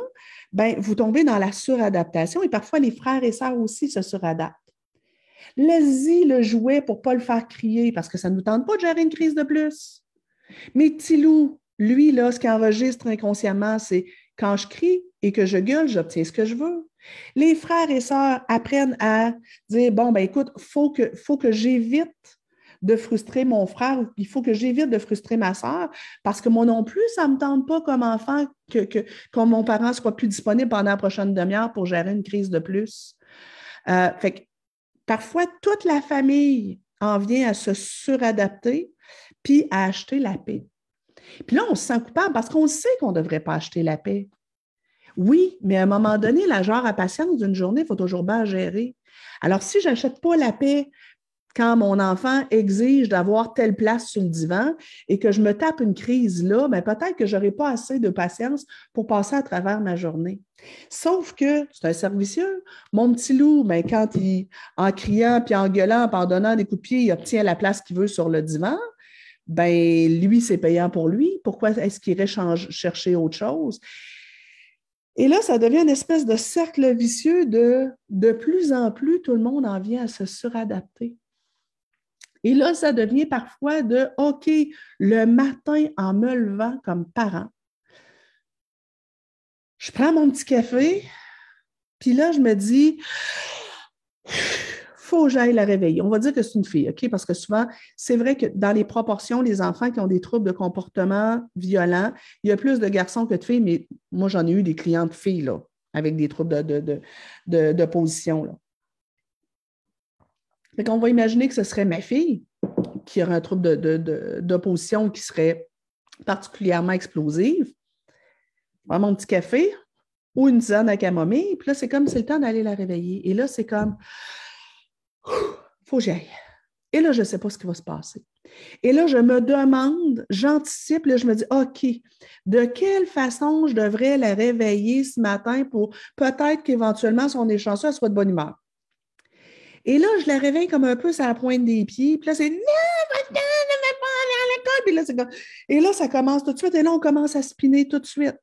Speaker 1: ben, vous tombez dans la suradaptation et parfois les frères et sœurs aussi se suradaptent. Laissez le jouet pour ne pas le faire crier parce que ça ne nous tente pas de gérer une crise de plus. Mais Tilou, lui, là, ce qu'il enregistre inconsciemment, c'est quand je crie et que je gueule, j'obtiens ce que je veux. Les frères et sœurs apprennent à dire bon, ben écoute, il faut que, j'évite de frustrer mon frère, il faut que j'évite de frustrer ma soeur, parce que moi non plus, ça ne me tente pas comme enfant que, que, mon parent soit plus disponible pendant la prochaine demi-heure pour gérer une crise de plus. Euh, fait que, parfois, toute la famille en vient à se suradapter puis à acheter la paix. Puis là, on se sent coupable parce qu'on sait qu'on ne devrait pas acheter la paix. Oui, mais à un moment donné, la genre à patience d'une journée, il faut toujours bien gérer. Alors, si je n'achète pas la paix quand mon enfant exige d'avoir telle place sur le divan et que je me tape une crise là, bien, peut-être que je n'aurai pas assez de patience pour passer à travers ma journée. Sauf que c'est un servicieux. Mon petit loup, bien, quand il, en criant, puis en gueulant, en donnant des coups de pied, il obtient la place qu'il veut sur le divan, ben lui, c'est payant pour lui. Pourquoi est-ce qu'il irait chercher autre chose? Et là, ça devient une espèce de cercle vicieux de de plus en plus, tout le monde en vient à se suradapter. Et là, ça devient parfois de OK, le matin, en me levant comme parent, je prends mon petit café, puis là, je me dis, faut que j'aille la réveiller. On va dire que c'est une fille, OK? Parce que souvent, c'est vrai que dans les proportions, les enfants qui ont des troubles de comportement violents, il y a plus de garçons que de filles, mais moi, j'en ai eu des clientes filles, là, avec des troubles de, de, de, de position, là. Fait qu'on va imaginer que ce serait ma fille qui aurait un trouble d'opposition qui serait particulièrement explosive. Je mon petit café ou une tisane à camomille, puis là, c'est comme c'est le temps d'aller la réveiller. Et là, c'est comme faut que j'y aille. Et là, je ne sais pas ce qui va se passer. Et là, je me demande, j'anticipe, je me dis, OK, de quelle façon je devrais la réveiller ce matin pour peut-être qu'éventuellement, si on soit de bonne humeur. Et là, je la réveille comme un peu sur la pointe des pieds. Puis là, c'est non, ne va pas aller à l'école. Et là, ça commence tout de suite. Et là, on commence à spinner tout de suite.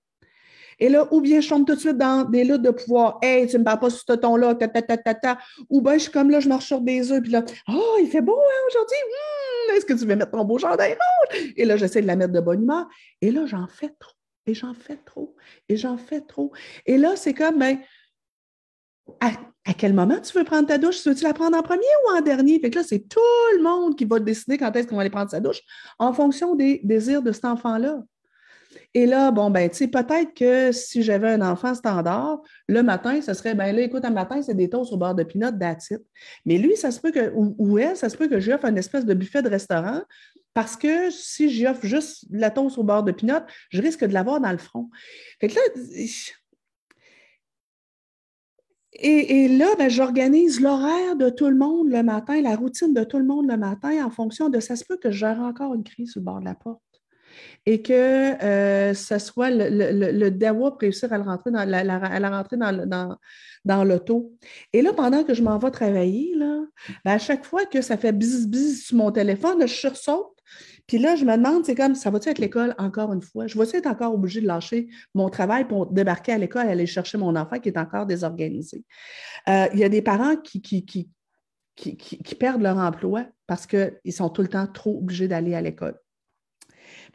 Speaker 1: Et là, ou bien je tombe tout de suite dans des luttes de pouvoir. Hey, tu ne me parles pas sur ce ton-là, ta, ta, ta, ta, ta. Ou bien je suis comme là, je marche sur des œufs, puis là, oh, il fait beau hein, aujourd'hui. Hmm, est-ce que tu veux mettre ton beau chandail rouge? Et là, j'essaie de la mettre de bonne humeur. Et là, j'en fais trop. Et j'en fais trop. Et j'en fais trop. Et là, c'est comme, ben, à, quel moment tu veux prendre ta douche? Veux-tu la prendre en premier ou en dernier? Fait que là, c'est tout le monde qui va décider quand est-ce qu'on va aller prendre sa douche en fonction des désirs de cet enfant-là. Et là, bon, ben, tu sais, peut-être que si j'avais un enfant standard, le matin, ce serait, ben là, écoute, un matin, c'est des toasts au bord de pinot, d'attitude. Mais lui, ça se peut que, ou, elle, ça se peut que j'offre une espèce de buffet de restaurant parce que si j'offre juste la toast au bord de pinot, je risque de l'avoir dans le front. Fait que là, et, là, ben, j'organise l'horaire de tout le monde le matin, la routine de tout le monde le matin en fonction de ça se peut que j'aurai encore une crise le bord de la porte et que euh, ce soit le, le, le, dawa pour réussir à, rentrer dans, la, la rentrer dans, dans, dans l'auto. Et là, pendant que je m'en vais travailler, là, ben, à chaque fois que ça fait bis bis sur mon téléphone, je sursaute puis là, je me demande, c'est comme, ça va-tu être l'école encore une fois? Je vais-tu être encore obligée de lâcher mon travail pour débarquer à l'école et aller chercher mon enfant qui est encore désorganisé? Euh, il y a des parents qui, qui, qui, qui, perdent leur emploi parce qu'ils sont tout le temps trop obligés d'aller à l'école.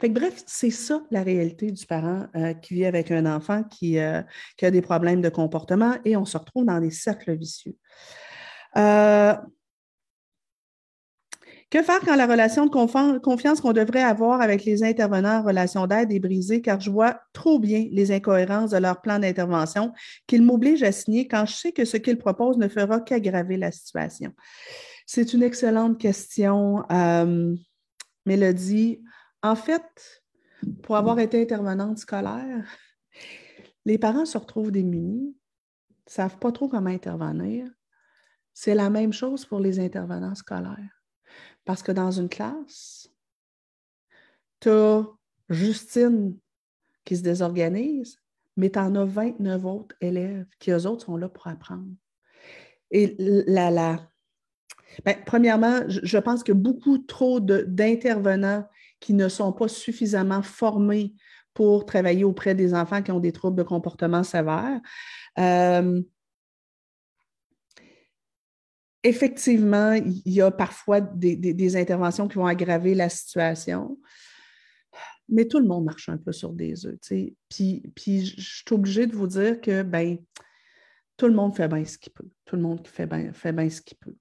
Speaker 1: Fait que, bref, c'est ça la réalité du parent euh, qui vit avec un enfant qui, euh, qui, a des problèmes de comportement et on se retrouve dans des cercles vicieux. Que faire quand la relation de confiance qu'on devrait avoir avec les intervenants en relation d'aide est brisée? Car je vois trop bien les incohérences de leur plan d'intervention qu'ils m'obligent à signer quand je sais que ce qu'ils proposent ne fera qu'aggraver la situation? C'est une excellente question, euh, Mélodie. En fait, pour avoir été intervenante scolaire, les parents se retrouvent démunis, ne savent pas trop comment intervenir. C'est la même chose pour les intervenants scolaires. Parce que dans une classe, tu as Justine qui se désorganise, mais tu en as 29 autres élèves qui, eux autres, sont là pour apprendre. Et la, la, ben, premièrement, je pense que beaucoup trop d'intervenants qui ne sont pas suffisamment formés pour travailler auprès des enfants qui ont des troubles de comportement sévères. Euh, effectivement, il y a parfois des, interventions qui vont aggraver la situation, mais tout le monde marche un peu sur des œufs. Puis, puis je suis obligée de vous dire que ben, tout le monde fait bien ce qu'il peut. Tout le monde fait bien, fait bien ce qu'il peut.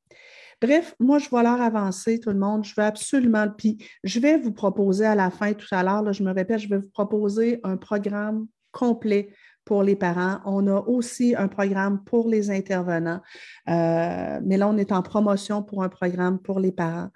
Speaker 1: Bref, moi, je vais leur avancer, tout le monde. Je veux absolument. Puis, je vais vous proposer à la fin, tout à l'heure, je me répète, je vais vous proposer un programme complet pour les parents. On a aussi un programme pour les intervenants. Euh, mais là, on est en promotion pour un programme pour les parents.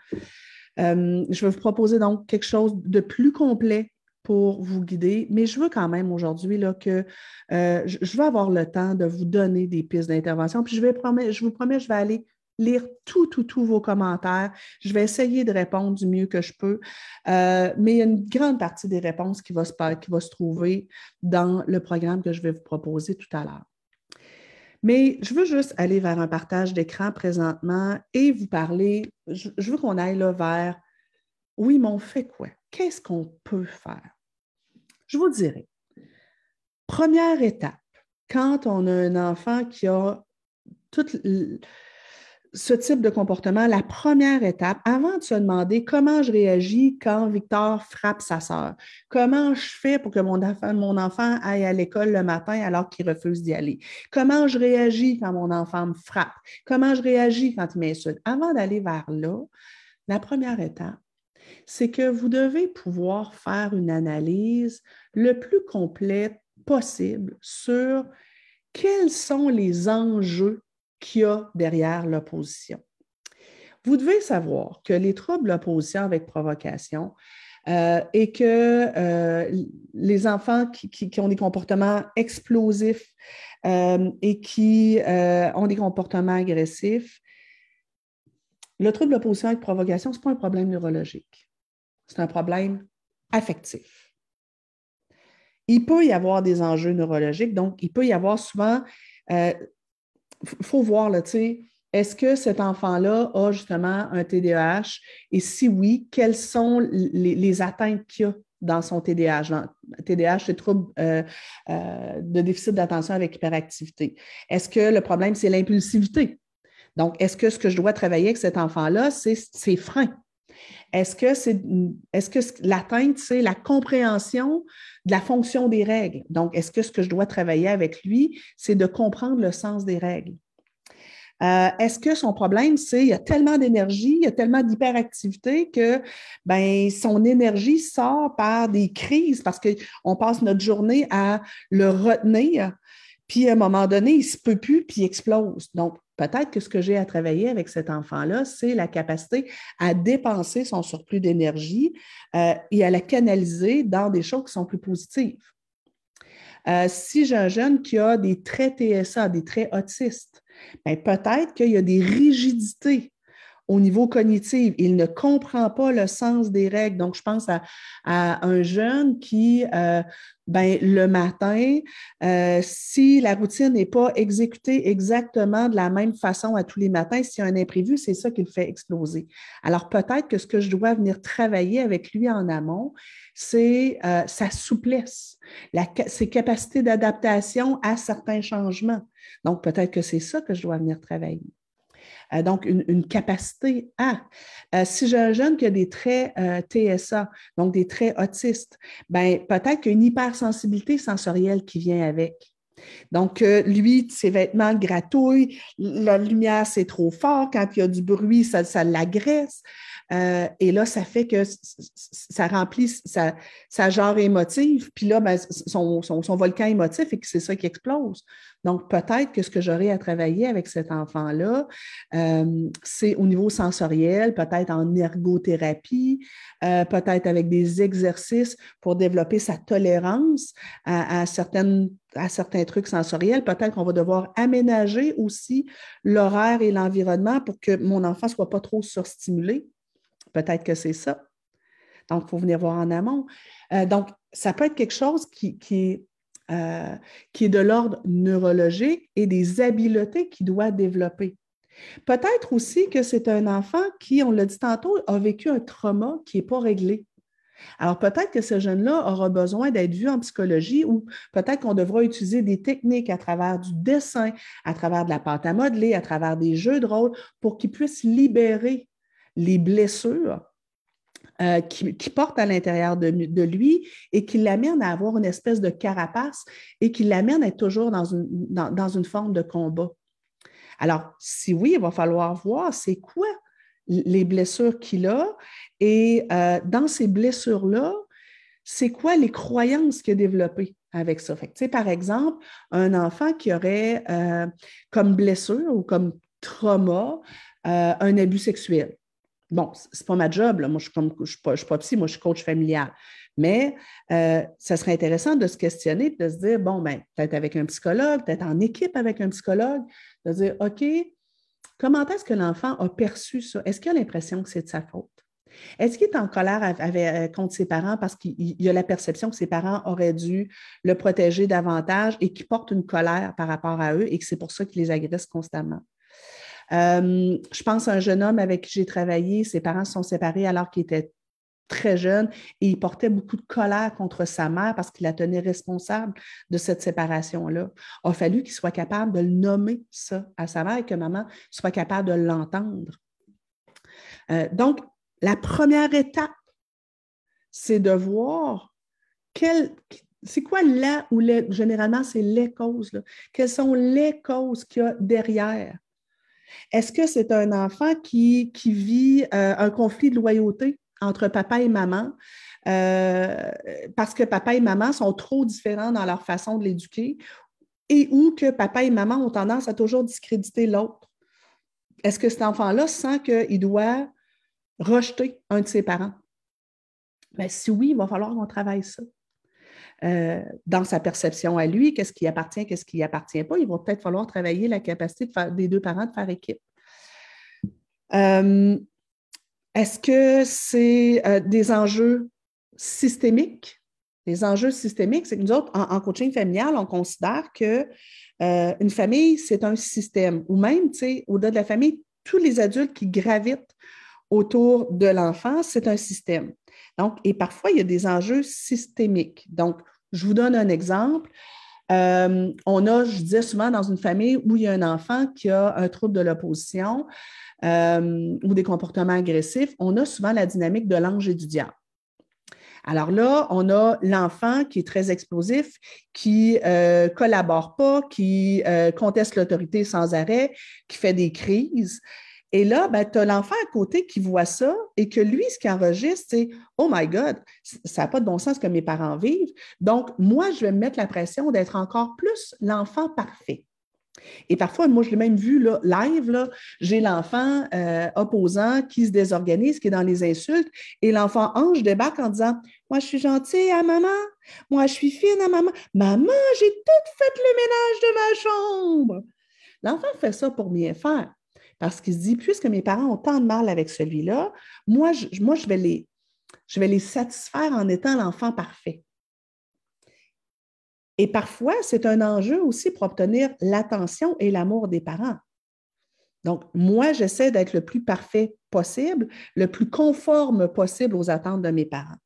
Speaker 1: Euh, je vais vous proposer donc quelque chose de plus complet pour vous guider, mais je veux quand même aujourd'hui que euh, je, veux avoir le temps de vous donner des pistes d'intervention. Puis je, vais je vous promets, je vais aller lire tout, tout, tous vos commentaires. Je vais essayer de répondre du mieux que je peux, euh, mais il y a une grande partie des réponses qui va, se, qui va se trouver dans le programme que je vais vous proposer tout à l'heure. Mais je veux juste aller vers un partage d'écran présentement et vous parler, je, veux qu'on aille là vers, oui, mais on fait quoi? Qu'est-ce qu'on peut faire? Je vous dirais, première étape, quand on a un enfant qui a toute ce type de comportement, la première étape, avant de se demander comment je réagis quand Victor frappe sa sœur, comment je fais pour que mon enfant, mon enfant aille à l'école le matin alors qu'il refuse d'y aller, comment je réagis quand mon enfant me frappe, comment je réagis quand il m'insulte. Avant d'aller vers là, la première étape, c'est que vous devez pouvoir faire une analyse le plus complète possible sur quels sont les enjeux qu'il y a derrière l'opposition. Vous devez savoir que les troubles d'opposition avec provocation euh, et que euh, les enfants qui, ont des comportements explosifs euh, et qui ont des comportements agressifs, le trouble d'opposition avec provocation, ce n'est pas un problème neurologique, c'est un problème affectif. Il peut y avoir des enjeux neurologiques, donc il peut y avoir souvent faut voir, là, tu sais, est-ce que cet enfant-là a justement un TDAH? Et si oui, quelles sont les, atteintes qu'il a dans son TDAH? TDAH, c'est trouble euh, euh, de déficit d'attention avec hyperactivité. Est-ce que le problème, c'est l'impulsivité? Donc, est-ce que ce que je dois travailler avec cet enfant-là, c'est ses freins? Est-ce que c'est l'atteinte, c'est la compréhension de la fonction des règles? Donc, est-ce que ce que je dois travailler avec lui, c'est de comprendre le sens des règles? Euh, est-ce que son problème, c'est qu'il y a tellement d'énergie, il y a tellement d'hyperactivité que ben, son énergie sort par des crises parce qu'on passe notre journée à le retenir, puis à un moment donné, il ne se peut plus, puis il explose. Donc, Peut-être que ce que j'ai à travailler avec cet enfant-là, c'est la capacité à dépenser son surplus d'énergie euh, et à la canaliser dans des choses qui sont plus positives. Euh, si j'ai un jeune qui a des traits TSA, des traits autistes, ben, peut-être qu'il y a des rigidités au niveau cognitif. Il ne comprend pas le sens des règles. Donc, je pense à, un jeune qui, euh, ben, le matin, euh, si la routine n'est pas exécutée exactement de la même façon à tous les matins, s'il y a un imprévu, c'est ça qui le fait exploser. Alors, peut-être que ce que je dois venir travailler avec lui en amont, c'est euh, sa souplesse, ses capacités d'adaptation à certains changements. Donc, peut-être que c'est ça que je dois venir travailler. Euh, donc une, capacité à. Euh, si j'ai un jeune qui a des traits euh, TSA, donc des traits autistes, ben, peut-être qu'il y a une hypersensibilité sensorielle qui vient avec. Donc, lui, ses vêtements gratouillent, la lumière, c'est trop fort. Quand il y a du bruit, ça, ça l'agresse. Euh, et là, ça fait que ça remplit sa, genre émotive, puis là, ben, son, volcan émotif, et que c'est ça qui explose. Donc, peut-être que ce que j'aurais à travailler avec cet enfant-là, euh, c'est au niveau sensoriel, peut-être en ergothérapie, euh, peut-être avec des exercices pour développer sa tolérance à, à certains trucs sensoriels. Peut-être qu'on va devoir aménager aussi l'horaire et l'environnement pour que mon enfant ne soit pas trop surstimulé. Peut-être que c'est ça. Donc, il faut venir voir en amont. Euh, donc, ça peut être quelque chose qui, est, euh, qui est de l'ordre neurologique et des habiletés qu'il doit développer. Peut-être aussi que c'est un enfant qui, on l'a dit tantôt, a vécu un trauma qui n'est pas réglé. Alors peut-être que ce jeune-là aura besoin d'être vu en psychologie ou peut-être qu'on devra utiliser des techniques à travers du dessin, à travers de la pâte à modeler, à travers des jeux de rôle pour qu'il puisse libérer les blessures euh, qui, portent à l'intérieur de, lui et qui l'amènent à avoir une espèce de carapace et qui l'amènent à être toujours dans une, forme de combat. Alors, si oui, il va falloir voir c'est quoi les blessures qu'il a et euh, dans ces blessures-là, c'est quoi les croyances qu'il a développées avec ça? Fait par exemple, un enfant qui aurait euh, comme blessure ou comme trauma un abus sexuel. Bon, c'est pas ma job, moi je ne suis, pas, psy, moi je suis coach familial. Mais ça serait intéressant de se questionner, de se dire, bon, ben, peut-être avec un psychologue, peut-être en équipe avec un psychologue, de dire, OK, comment est-ce que l'enfant a perçu ça? Est-ce qu'il a l'impression que c'est de sa faute? Est-ce qu'il est en colère euh, contre ses parents parce qu'il a la perception que ses parents auraient dû le protéger davantage et qu'il porte une colère par rapport à eux et que c'est pour ça qu'il les agresse constamment? Euh, je pense à un jeune homme avec qui j'ai travaillé, ses parents se sont séparés alors qu'il était très jeune et il portait beaucoup de colère contre sa mère parce qu'il la tenait responsable de cette séparation-là. Il a fallu qu'il soit capable de le nommer ça à sa mère et que maman soit capable de l'entendre. Euh, donc, la première étape, c'est de voir c'est quoi là ou les, généralement, c'est les causes. Quelles sont les causes qu'il y a derrière? Est-ce que c'est un enfant qui, vit euh, un conflit de loyauté entre papa et maman? Euh, parce que papa et maman sont trop différents dans leur façon de l'éduquer et ou que papa et maman ont tendance à toujours discréditer l'autre. Est-ce que cet enfant-là sent qu'il doit rejeter un de ses parents? Bien, si oui, il va falloir qu'on travaille ça. Euh, dans sa perception à lui, qu'est-ce qui appartient, qu'est-ce qui appartient pas. Il va peut-être falloir travailler la capacité des deux parents de faire équipe. Euh, est-ce que c'est euh, des enjeux systémiques? Les enjeux systémiques, c'est que nous autres, en, coaching familial, on considère que une famille, c'est un système, ou même, au-delà de la famille, tous les adultes qui gravitent autour de l'enfant, c'est un système. Donc, et parfois, il y a des enjeux systémiques. Donc, je vous donne un exemple. Euh, on a, je disais souvent, dans une famille où il y a un enfant qui a un trouble de l'opposition euh, ou des comportements agressifs, on a souvent la dynamique de l'ange et du diable. Alors là, on a l'enfant qui est très explosif, qui ne euh, collabore pas, qui conteste l'autorité sans arrêt, qui fait des crises. Et là, ben, tu as l'enfant à côté qui voit ça et que lui, ce qu'il enregistre, c'est Oh my God, ça n'a pas de bon sens que mes parents vivent. Donc, moi, je vais me mettre la pression d'être encore plus l'enfant parfait. Et parfois, moi, je l'ai même vu live, j'ai l'enfant euh, opposant qui se désorganise, qui est dans les insultes, et l'enfant ange débarque en disant Moi, je suis gentil à maman, moi, je suis fine à maman, maman, j'ai tout fait le ménage de ma chambre. L'enfant fait ça pour bien faire parce qu'il se dit, puisque mes parents ont tant de mal avec celui-là, moi, je, vais les, je vais les satisfaire en étant l'enfant parfait. Et parfois, c'est un enjeu aussi pour obtenir l'attention et l'amour des parents. Donc, moi, j'essaie d'être le plus parfait possible, le plus conforme possible aux attentes de mes parents.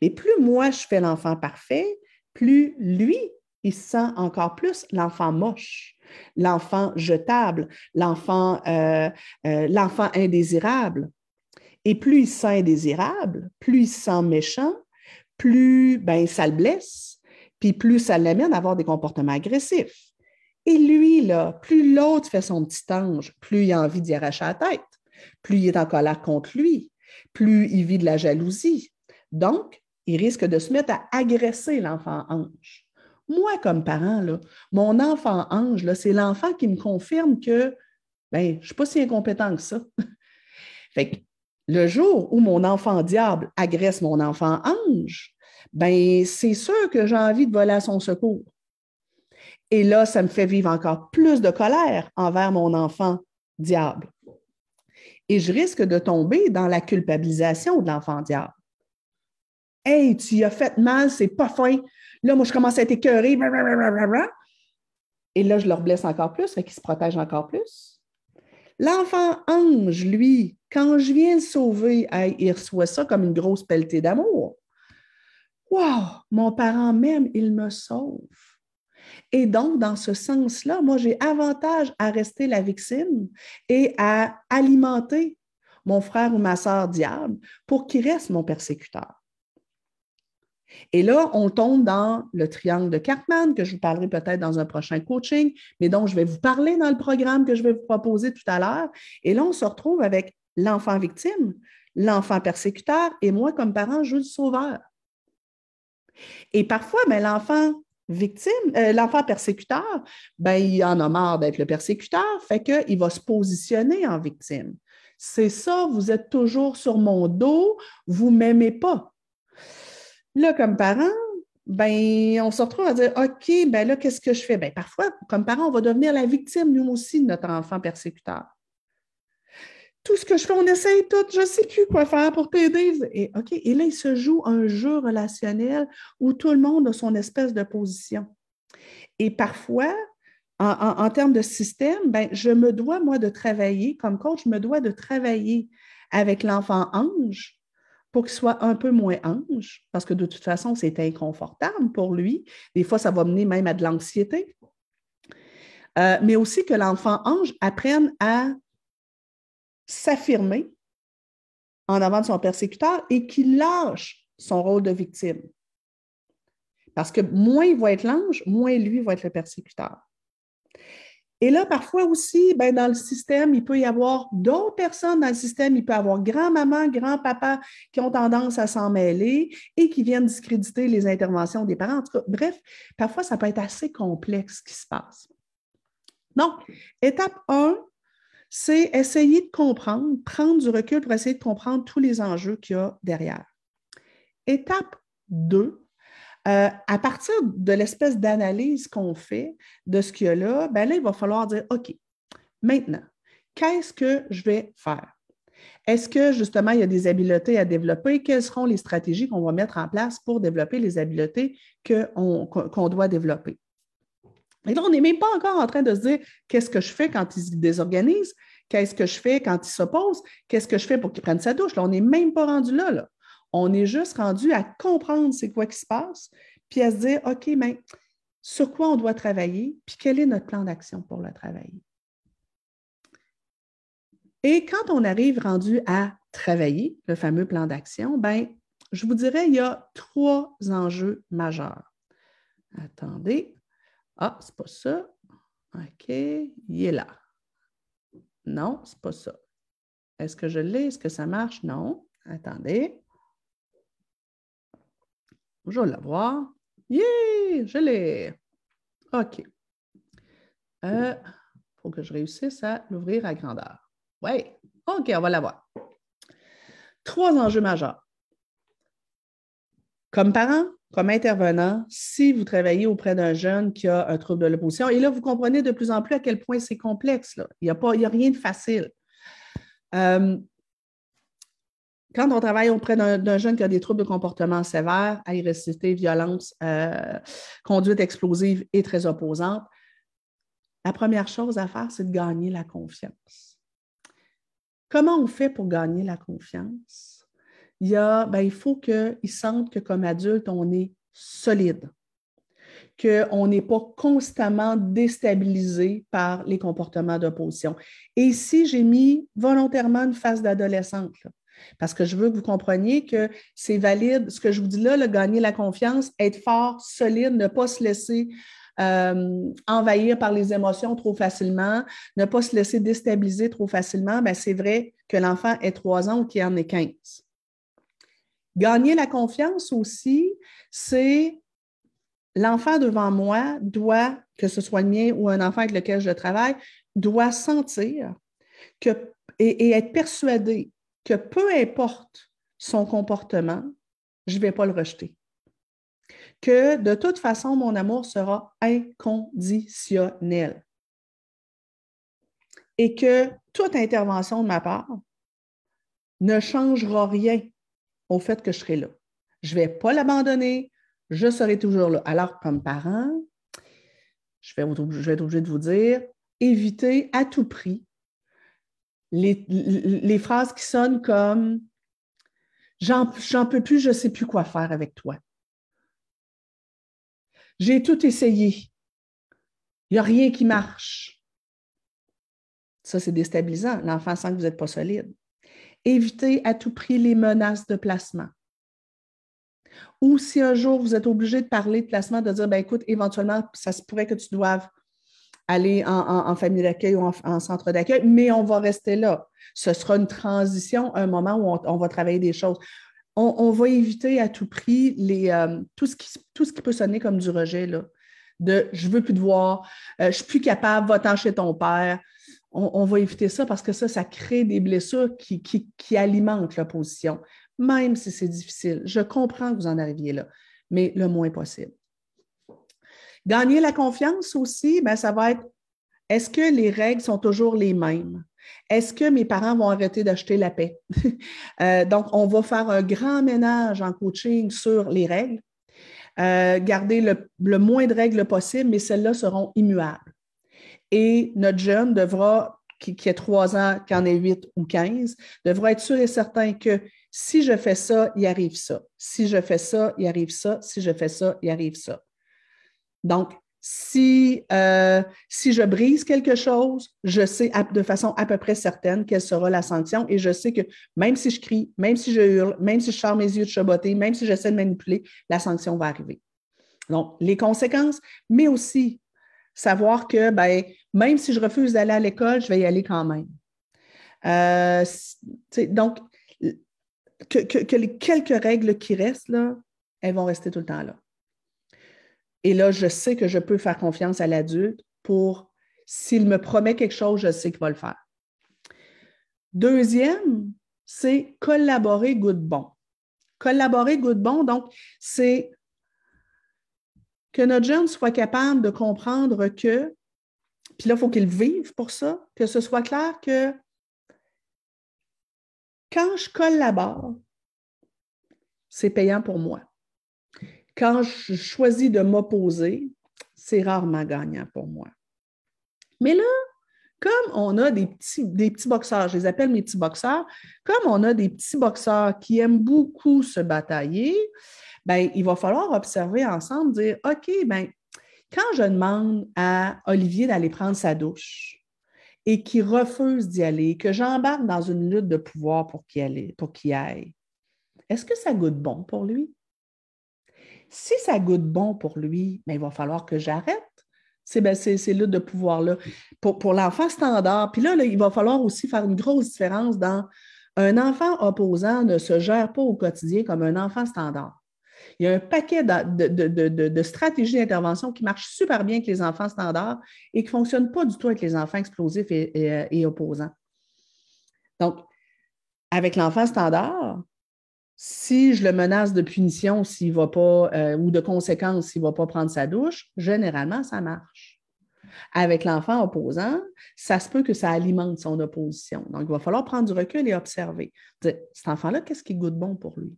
Speaker 1: Mais plus moi, je fais l'enfant parfait, plus lui, il sent encore plus l'enfant moche l'enfant jetable, l'enfant euh, euh, l'enfant indésirable. Et plus il se sent indésirable, plus il se sent méchant, plus ben, ça le blesse, puis plus ça l'amène à avoir des comportements agressifs. Et lui, là, plus l'autre fait son petit ange, plus il a envie d'y arracher la tête, plus il est en colère contre lui. plus il vit de la jalousie. Donc, il risque de se mettre à agresser l'enfant ange. Moi, comme parent, mon enfant ange, c'est l'enfant qui me confirme que ben, je ne suis pas si incompétent que ça. le jour où mon enfant diable agresse mon enfant ange, ben, c'est sûr que j'ai envie de voler à son secours. Et là, ça me fait vivre encore plus de colère envers mon enfant diable. Et je risque de tomber dans la culpabilisation de l'enfant diable. Hey, tu y as fait mal, c'est pas fin. Là, moi, je commence à être écœurée. Et là, je leur blesse encore plus, fait qu'ils se protègent encore plus. L'enfant ange, lui, quand je viens le sauver, il reçoit ça comme une grosse pelletée d'amour. Wow, mon parent même, il me sauve. Et donc, dans ce sens-là, moi, j'ai avantage à rester la victime et à alimenter mon frère ou ma sœur diable pour qu'il reste mon persécuteur. Et là, on tombe dans le triangle de Cartman, que je vous parlerai peut-être dans un prochain coaching, mais dont je vais vous parler dans le programme que je vais vous proposer tout à l'heure. Et là, on se retrouve avec l'enfant victime, l'enfant persécuteur, et moi, comme parent, je suis le sauveur. Et parfois, ben, l'enfant victime, euh, l'enfant persécuteur, ben, il en a marre d'être le persécuteur, fait qu'il va se positionner en victime. C'est ça, vous êtes toujours sur mon dos, vous ne m'aimez pas. Là, comme parent, ben, on se retrouve à dire OK, ben là, qu'est-ce que je fais? Ben, parfois, comme parent, on va devenir la victime, nous aussi, de notre enfant persécuteur. Tout ce que je fais, on essaye tout, je ne sais plus quoi faire pour t'aider. Et, et là, il se joue un jeu relationnel où tout le monde a son espèce de position. Et parfois, en, en termes de système, ben, je me dois, moi, de travailler, comme coach, je me dois de travailler avec l'enfant ange pour qu'il soit un peu moins ange, parce que de toute façon, c'est inconfortable pour lui. Des fois, ça va mener même à de l'anxiété. Euh, mais aussi que l'enfant ange apprenne à s'affirmer en avant de son persécuteur et qu'il lâche son rôle de victime. Parce que moins il va être l'ange, moins lui va être le persécuteur. Et là, parfois aussi, ben, dans le système, il peut y avoir d'autres personnes dans le système. Il peut y avoir grand-maman, grand-papa qui ont tendance à s'en mêler et qui viennent discréditer les interventions des parents. En tout cas, bref, parfois, ça peut être assez complexe ce qui se passe. Donc, étape 1, c'est essayer de comprendre, prendre du recul pour essayer de comprendre tous les enjeux qu'il y a derrière. Étape 2, euh, à partir de l'espèce d'analyse qu'on fait de ce qu'il y a là, ben là, il va falloir dire, OK, maintenant, qu'est-ce que je vais faire? Est-ce que justement, il y a des habiletés à développer? Quelles seront les stratégies qu'on va mettre en place pour développer les habiletés qu'on doit développer? Et là, on n'est même pas encore en train de se dire qu'est-ce que je fais quand il se désorganise, qu'est-ce que je fais quand il s'oppose, qu'est-ce que je fais pour qu'il prenne sa douche? Là, on n'est même pas rendu là. là. On est juste rendu à comprendre c'est quoi qui se passe, puis à se dire, OK, mais sur quoi on doit travailler, puis quel est notre plan d'action pour le travailler? Et quand on arrive rendu à travailler le fameux plan d'action, ben, je vous dirais, il y a trois enjeux majeurs. Attendez. Ah, c'est pas ça. OK, il est là. Non, c'est pas ça. Est-ce que je l'ai? Est-ce que ça marche? Non. Attendez. Je vais l'avoir. Yeah! Je l'ai. OK. Il euh, faut que je réussisse à l'ouvrir à grandeur. Oui. OK, on va l'avoir. Trois enjeux majeurs. Comme parent, comme intervenant, si vous travaillez auprès d'un jeune qui a un trouble de l'opposition, et là, vous comprenez de plus en plus à quel point c'est complexe. Il n'y a, a, rien de facile. Euh, quand on travaille auprès d'un jeune qui a des troubles de comportement sévères, agressivité, violence, euh, conduite explosive et très opposante, la première chose à faire, c'est de gagner la confiance. Comment on fait pour gagner la confiance? Il, y a, ben, il faut qu'ils sentent que comme adulte, on est solide, qu'on n'est pas constamment déstabilisé par les comportements d'opposition. Et ici, j'ai mis volontairement une phase d'adolescente. Parce que je veux que vous compreniez que c'est valide. Ce que je vous dis là, le gagner la confiance, être fort, solide, ne pas se laisser euh, envahir par les émotions trop facilement, ne pas se laisser déstabiliser trop facilement, ben c'est vrai que l'enfant ait trois ans ou qu'il en ait 15. Gagner la confiance aussi, c'est l'enfant devant moi doit, que ce soit le mien ou un enfant avec lequel je travaille, doit sentir que, et être persuadé que peu importe son comportement, je ne vais pas le rejeter que de toute façon, mon amour sera inconditionnel. Et que toute intervention de ma part ne changera rien au fait que je serai là. Je ne vais pas l'abandonner, je serai toujours là. Alors, comme parent, je vais, être obligé de vous dire, évitez à tout prix les, phrases qui sonnent comme J'en peux plus, je ne sais plus quoi faire avec toi. J'ai tout essayé. Il n'y a rien qui marche. Ça, c'est déstabilisant. L'enfant sent que vous n'êtes pas solide. Évitez à tout prix les menaces de placement. Ou si un jour vous êtes obligé de parler de placement, de dire, ben, écoute, éventuellement, ça se pourrait que tu doives aller en, famille d'accueil ou en, centre d'accueil, mais on va rester là. Ce sera une transition, un moment où on va travailler des choses on, va éviter à tout prix euh, tout, ce qui, peut sonner comme du rejet, de je veux plus te voir, euh, je ne suis plus capable, va-t'en chez ton père. On, va éviter ça parce que ça, ça crée des blessures qui, qui, alimentent l'opposition, même si c'est difficile. Je comprends que vous en arriviez là, mais le moins possible. Gagner la confiance aussi, ben, ça va être est-ce que les règles sont toujours les mêmes? Est-ce que mes parents vont arrêter d'acheter la paix? Euh, donc, on va faire un grand ménage en coaching sur les règles, euh, garder le, moins de règles possible, mais celles-là seront immuables. Et notre jeune devra, qui, a trois ans, qui en ait huit ou quinze, devra être sûr et certain que si je fais ça, il arrive ça. Si je fais ça, il arrive ça. Si je fais ça, il arrive ça. Donc, si, euh, si je brise quelque chose, je sais de façon à peu près certaine quelle sera la sanction et je sais que même si je crie, même si je hurle, même si je sors mes yeux de chaboter, même si j'essaie de manipuler, la sanction va arriver. Donc, les conséquences, mais aussi savoir que ben, même si je refuse d'aller à l'école, je vais y aller quand même. Euh, donc, que, que, les quelques règles qui restent, là, elles vont rester tout le temps là. Et là, je sais que je peux faire confiance à l'adulte pour, s'il me promet quelque chose, je sais qu'il va le faire. Deuxième, c'est collaborer good bon. Collaborer good bon, donc, c'est que notre jeune soit capable de comprendre que, puis là, il faut qu'il vive pour ça, que ce soit clair que quand je collabore, c'est payant pour moi quand je choisis de m'opposer, c'est rarement gagnant pour moi. Mais là, comme on a des petits, boxeurs, je les appelle mes petits boxeurs, comme on a des petits boxeurs qui aiment beaucoup se batailler, ben, il va falloir observer ensemble, dire OK, ben, quand je demande à Olivier d'aller prendre sa douche et qu'il refuse d'y aller, que j'embarque dans une lutte de pouvoir pour qu'il aille, est-ce que ça goûte bon pour lui? Si ça goûte bon pour lui, mais ben, il va falloir que j'arrête c'est ben, luttes de pouvoir-là. Pour, pour l'enfant standard, puis là, il va falloir aussi faire une grosse différence dans un enfant opposant ne se gère pas au quotidien comme un enfant standard. Il y a un paquet de, stratégies d'intervention qui marchent super bien avec les enfants standards et qui ne fonctionnent pas du tout avec les enfants explosifs et opposants. Donc, avec l'enfant standard, si je le menace de punition s'il va pas, euh, ou de conséquences s'il ne va pas prendre sa douche, généralement, ça marche. Avec l'enfant opposant, ça se peut que ça alimente son opposition. Donc, il va falloir prendre du recul et observer. cet enfant-là, qu'est-ce qui goûte bon pour lui?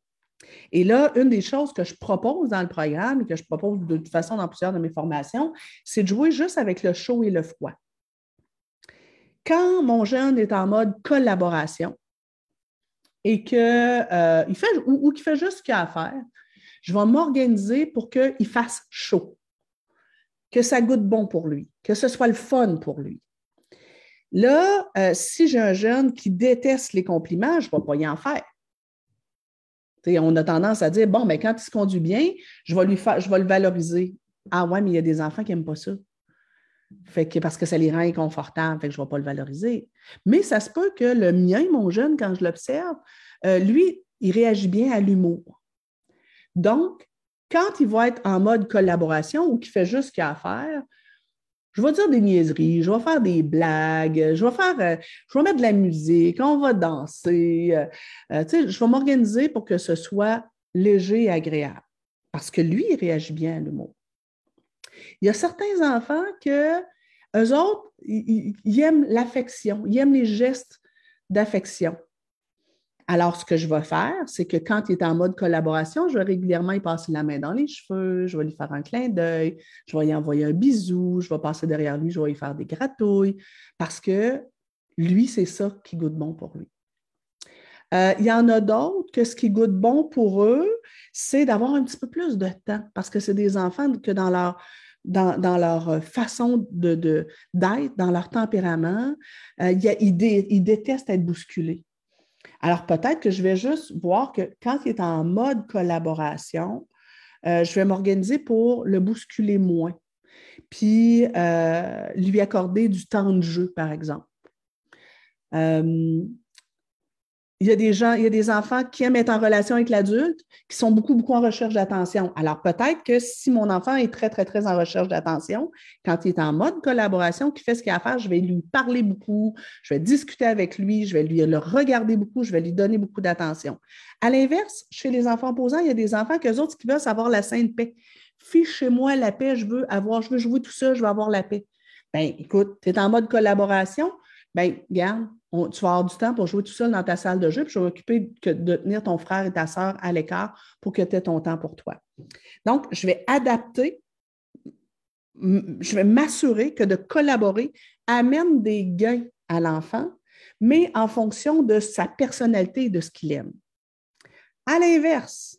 Speaker 1: Et là, une des choses que je propose dans le programme et que je propose de toute façon dans plusieurs de mes formations, c'est de jouer juste avec le chaud et le froid. Quand mon jeune est en mode collaboration, et qu'il euh, fait ou, qu'il fait juste ce qu'il a à faire, je vais m'organiser pour qu'il fasse chaud, que ça goûte bon pour lui, que ce soit le fun pour lui. Là, euh, si j'ai un jeune qui déteste les compliments, je ne vais pas y en faire. on a tendance à dire bon, mais quand il se conduit bien, je vais lui je vais le valoriser. Ah ouais, mais il y a des enfants qui n'aiment pas ça. Fait que parce que ça les rend inconfortables, fait que je ne vais pas le valoriser. Mais ça se peut que le mien, mon jeune, quand je l'observe, euh, lui, il réagit bien à l'humour. Donc, quand il va être en mode collaboration ou qu'il fait juste ce qu'il a à faire, je vais dire des niaiseries, je vais faire des blagues, je vais faire, euh, je vais mettre de la musique, on va danser. Euh, je vais m'organiser pour que ce soit léger et agréable. Parce que lui, il réagit bien à l'humour. Il y a certains enfants que eux autres, ils aiment l'affection, ils aiment les gestes d'affection. Alors, ce que je vais faire, c'est que quand il est en mode collaboration, je vais régulièrement y passer la main dans les cheveux, je vais lui faire un clin d'œil, je vais lui envoyer un bisou, je vais passer derrière lui, je vais lui faire des gratouilles, parce que lui, c'est ça qui goûte bon pour lui. Euh, il y en a d'autres que ce qui goûte bon pour eux, c'est d'avoir un petit peu plus de temps, parce que c'est des enfants que dans leur, dans, leur façon d'être, de, dans leur tempérament, euh, ils détestent être bousculés. Alors peut-être que je vais juste voir que quand il est en mode collaboration, euh, je vais m'organiser pour le bousculer moins, puis euh, lui accorder du temps de jeu, par exemple. Euh, il y a des gens, il y a des enfants qui aiment être en relation avec l'adulte, qui sont beaucoup, beaucoup en recherche d'attention. Alors peut-être que si mon enfant est très, très, très en recherche d'attention, quand il est en mode collaboration, qui fait ce qu'il a à faire, je vais lui parler beaucoup, je vais discuter avec lui, je vais lui le regarder beaucoup, je vais lui donner beaucoup d'attention. À l'inverse, chez les enfants opposants, il y a des enfants que autres qui veulent savoir la sainte paix. Fichez-moi la paix, je veux avoir, je veux jouer tout ça, je veux avoir la paix. Bien, écoute, tu es en mode collaboration, bien, garde, tu vas avoir du temps pour jouer tout seul dans ta salle de jeu, puis je vais m'occuper de tenir ton frère et ta soeur à l'écart pour que tu aies ton temps pour toi. Donc, je vais adapter, je vais m'assurer que de collaborer amène des gains à l'enfant, mais en fonction de sa personnalité et de ce qu'il aime. À l'inverse,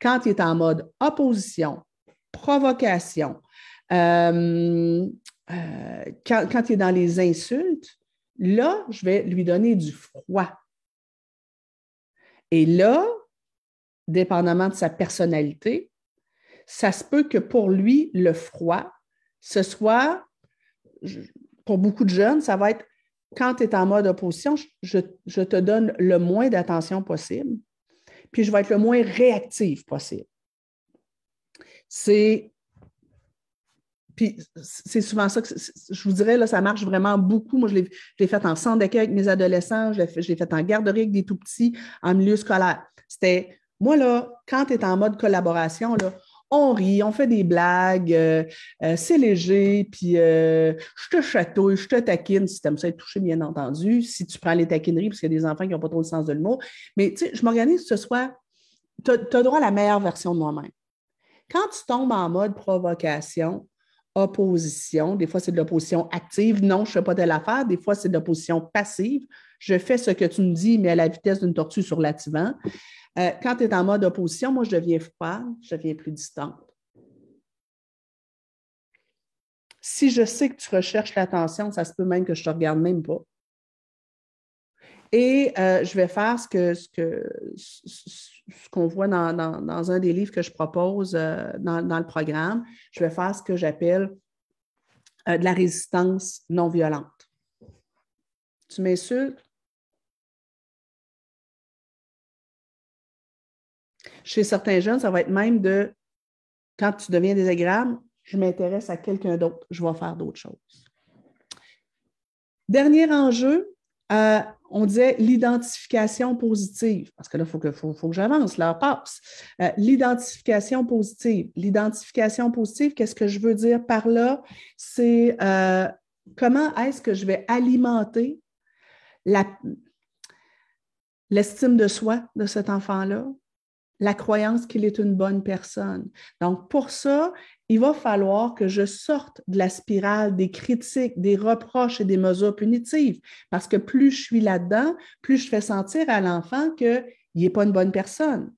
Speaker 1: quand il est en mode opposition, provocation, euh, euh, quand il est dans les insultes, Là, je vais lui donner du froid. Et là, dépendamment de sa personnalité, ça se peut que pour lui, le froid, ce soit, pour beaucoup de jeunes, ça va être quand tu es en mode opposition, je, te donne le moins d'attention possible, puis je vais être le moins réactif possible. C'est puis c'est souvent ça que je vous dirais, là, ça marche vraiment beaucoup. Moi, je l'ai fait en centre d'accueil avec mes adolescents, je l'ai fait, en garderie avec des tout petits, en milieu scolaire. C'était, moi, là, quand tu es en mode collaboration, là, on rit, on fait des blagues, euh, euh, c'est léger, puis euh, je te chatouille, je te taquine, si tu aimes ça être touché, bien entendu, si tu prends les taquineries, parce qu'il y a des enfants qui n'ont pas trop le sens de le mot. Mais tu sais, je m'organise ce soit, tu as droit à la meilleure version de moi-même. Quand tu tombes en mode provocation, opposition. Des fois, c'est de l'opposition active. Non, je ne fais pas telle affaire. Des fois, c'est de l'opposition passive. Je fais ce que tu me dis, mais à la vitesse d'une tortue sur l'ativant. Euh, quand tu es en mode opposition, moi, je deviens froide, je deviens plus distante. Si je sais que tu recherches l'attention, ça se peut même que je ne te regarde même pas. Et euh, je vais faire ce que ce que ce qu'on voit dans, un des livres que je propose euh, dans, le programme. Je vais faire ce que j'appelle euh, de la résistance non violente. Tu m'insultes? Chez certains jeunes, ça va être même de quand tu deviens désagréable, je m'intéresse à quelqu'un d'autre, je vais faire d'autres choses. Dernier enjeu, euh, on disait l'identification positive, parce que là, il faut que, faut, que j'avance, l'heure passe. Euh, l'identification positive. L'identification positive, qu'est-ce que je veux dire par là? C'est euh, comment est-ce que je vais alimenter l'estime de soi de cet enfant-là, la croyance qu'il est une bonne personne. Donc, pour ça, il va falloir que je sorte de la spirale des critiques, des reproches et des mesures punitives, parce que plus je suis là-dedans, plus je fais sentir à l'enfant qu'il n'est pas une bonne personne.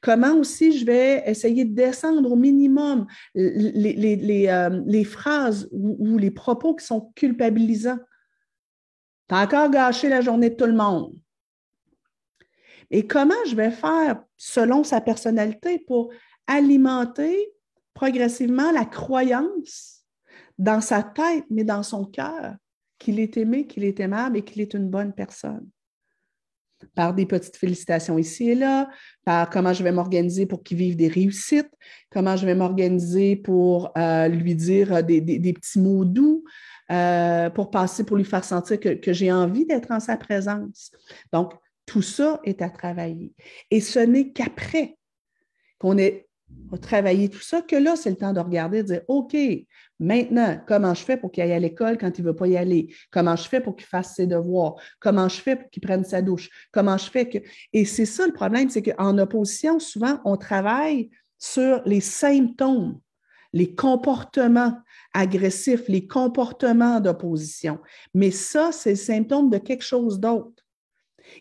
Speaker 1: Comment aussi je vais essayer de descendre au minimum les, euh, phrases ou, les propos qui sont culpabilisants? Tu as encore gâché la journée de tout le monde. Et comment je vais faire selon sa personnalité pour alimenter progressivement la croyance dans sa tête, mais dans son cœur, qu'il est aimé, qu'il est aimable et qu'il est une bonne personne. Par des petites félicitations ici et là, par comment je vais m'organiser pour qu'il vive des réussites, comment je vais m'organiser pour euh, lui dire des, petits mots doux, euh, pour passer, pour lui faire sentir que, j'ai envie d'être en sa présence. Donc, tout ça est à travailler. Et ce n'est qu'après qu'on ait travaillé tout ça que là, c'est le temps de regarder de dire OK, maintenant, comment je fais pour qu'il aille à l'école quand il ne veut pas y aller? Comment je fais pour qu'il fasse ses devoirs? Comment je fais pour qu'il prenne sa douche? Comment je fais que. Et c'est ça le problème, c'est qu'en opposition, souvent, on travaille sur les symptômes, les comportements agressifs, les comportements d'opposition. Mais ça, c'est le symptôme de quelque chose d'autre.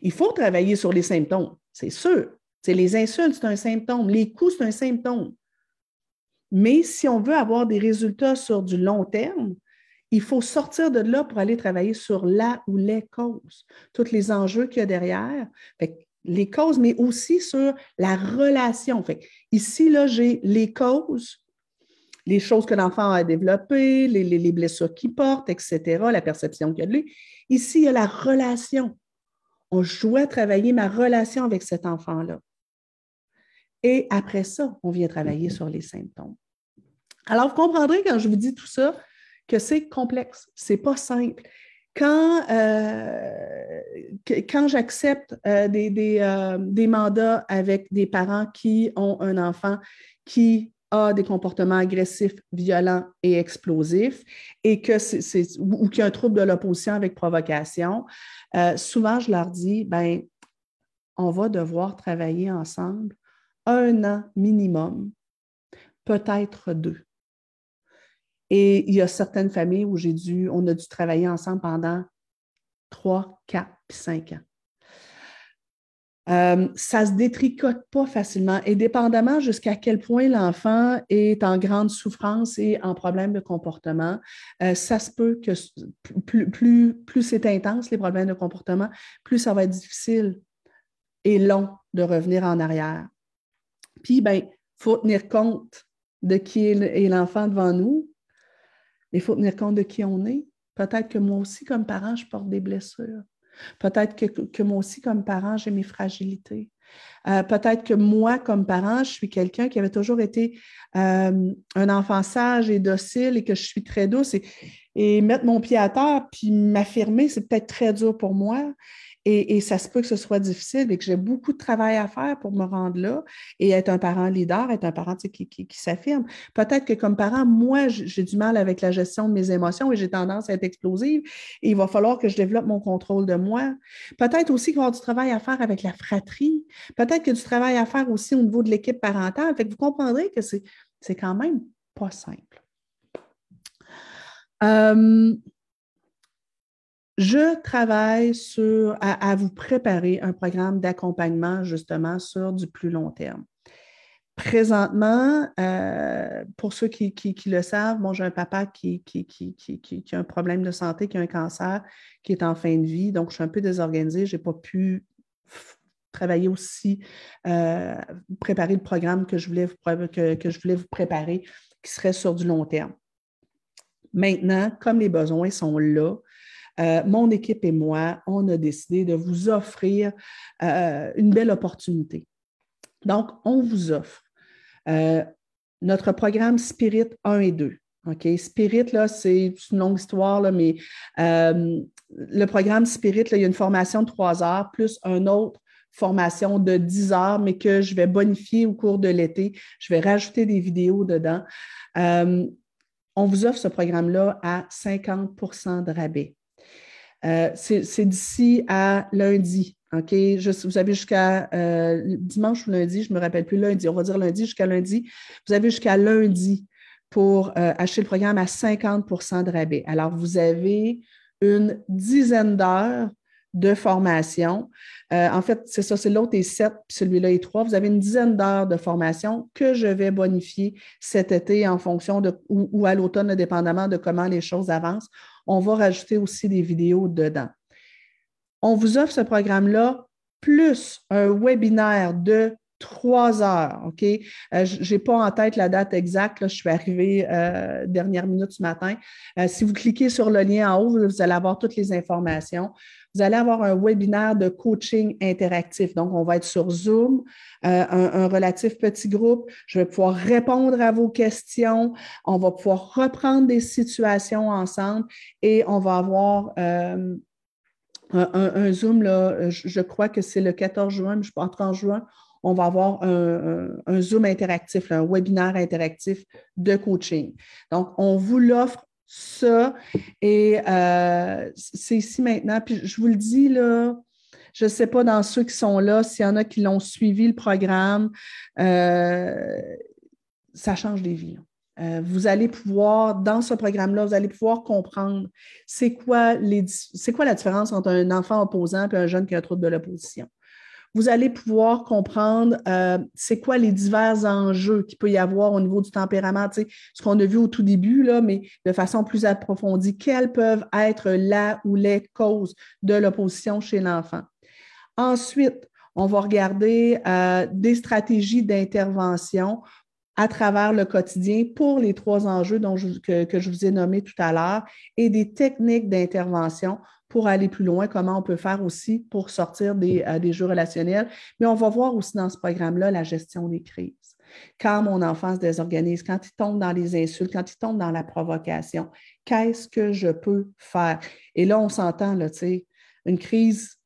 Speaker 1: Il faut travailler sur les symptômes, c'est sûr. Les insultes, c'est un symptôme. Les coups, c'est un symptôme. Mais si on veut avoir des résultats sur du long terme, il faut sortir de là pour aller travailler sur la ou les causes, tous les enjeux qu'il y a derrière. les causes, mais aussi sur la relation. Ici, là, j'ai les causes, les choses que l'enfant a développées, les, les blessures qu'il porte, etc., la perception qu'il a de lui. Ici, il y a la relation on, je dois travailler ma relation avec cet enfant-là. Et après ça, on vient travailler sur les symptômes. Alors, vous comprendrez quand je vous dis tout ça que c'est complexe, c'est pas simple. Quand, euh, quand j'accepte euh, des, euh, des, mandats avec des parents qui ont un enfant qui a des comportements agressifs, violents et explosifs, et que c'est, ou, qu'il y a un trouble de l'opposition avec provocation, souvent je leur dis, ben, on va devoir travailler ensemble un an minimum, peut-être deux. Et il y a certaines familles où j'ai dû, on a dû travailler ensemble pendant trois, quatre, cinq ans. Euh, ça ne se détricote pas facilement et dépendamment jusqu'à quel point l'enfant est en grande souffrance et en problème de comportement, euh, ça se peut que plus, plus, plus c'est intense, les problèmes de comportement, plus ça va être difficile et long de revenir en arrière. Puis, ben, il faut tenir compte de qui est l'enfant devant nous, il faut tenir compte de qui on est. Peut-être que moi aussi, comme parent, je porte des blessures. Peut-être que, moi aussi, comme parent, j'ai mes fragilités. Euh, peut-être que moi, comme parent, je suis quelqu'un qui avait toujours été euh, un enfant sage et docile et que je suis très douce. Et, et mettre mon pied à terre puis m'affirmer, c'est peut-être très dur pour moi. Et, ça se peut que ce soit difficile et que j'ai beaucoup de travail à faire pour me rendre là et être un parent leader, être un parent qui, s'affirme. Peut-être que comme parent, moi, j'ai du mal avec la gestion de mes émotions et j'ai tendance à être explosive et il va falloir que je développe mon contrôle de moi. Peut-être aussi qu'il va y avoir du travail à faire avec la fratrie. Peut-être qu'il y a du travail à faire aussi au niveau de l'équipe parentale. Vous comprendrez que c'est quand même pas simple. Euh, je travaille sur, à, vous préparer un programme d'accompagnement justement sur du plus long terme. Présentement, euh, pour ceux qui, le savent, bon, j'ai un papa qui, a un problème de santé, qui a un cancer, qui est en fin de vie, donc je suis un peu désorganisée, je n'ai pas pu travailler aussi, euh, préparer le programme que je, voulais que je voulais vous préparer, qui serait sur du long terme. Maintenant, comme les besoins sont là, euh, mon équipe et moi, on a décidé de vous offrir euh, une belle opportunité. Donc, on vous offre euh, notre programme Spirit 1 et 2. OK? Spirit, là, c'est une longue histoire, mais le programme Spirit, il y a une formation de trois heures plus une autre formation de 10 heures, mais que je vais bonifier au cours de l'été. Je vais rajouter des vidéos dedans. on vous offre ce programme-là à 50% de rabais. Euh, c'est d'ici à lundi. OK? vous avez jusqu'à euh, dimanche ou lundi, je ne me rappelle plus, lundi, on va dire lundi jusqu'à lundi. Vous avez jusqu'à lundi pour euh, acheter le programme à 50% de rabais. Alors, vous avez une dizaine d'heures de formation. en fait, c'est ça, c'est l'autre est 7, puis celui-là est 3. Vous avez une dizaine d'heures de formation que je vais bonifier cet été en fonction de, ou à l'automne, dépendamment de comment les choses avancent on va rajouter aussi des vidéos dedans. On vous offre ce programme-là plus un webinaire de trois heures, OK? Euh, je n'ai pas en tête la date exacte, je suis arrivée euh, dernière minute ce matin. Euh, si vous cliquez sur le lien en haut, vous allez avoir toutes les informations. Vous allez avoir un webinaire de coaching interactif. Donc, on va être sur Zoom, un, relatif petit groupe. Je vais pouvoir répondre à vos questions. On va pouvoir reprendre des situations ensemble et on va avoir un, Zoom, là, je, crois que c'est le 14 juin, mais je pense 30 juin on va avoir un, Zoom interactif, un webinaire interactif de coaching. Donc, on vous l'offre ça et euh, c'est ici maintenant. Puis je vous le dis, là, je ne sais pas dans ceux qui sont là, s'il y en a qui l'ont suivi le programme, euh, ça change des vies. Euh, vous allez pouvoir, dans ce programme-là, vous allez pouvoir comprendre c'est quoi, quoi la différence entre un enfant opposant et un jeune qui a un trouble de l'opposition vous allez pouvoir comprendre euh, c'est quoi les divers enjeux qu'il peut y avoir au niveau du tempérament, ce qu'on a vu au tout début, là, mais de façon plus approfondie, quelles peuvent être la ou les causes de l'opposition chez l'enfant. Ensuite, on va regarder euh, des stratégies d'intervention à travers le quotidien pour les trois enjeux dont que, que, je vous ai nommés tout à l'heure et des techniques d'intervention pour aller plus loin, comment on peut faire aussi pour sortir euh, des, jeux relationnels. Mais on va voir aussi dans ce programme-là la gestion des crises. Quand mon enfant se désorganise, quand il tombe dans les insultes, quand il tombe dans la provocation, qu'est-ce que je peux faire? Et là, on s'entend, tu sais, une crise,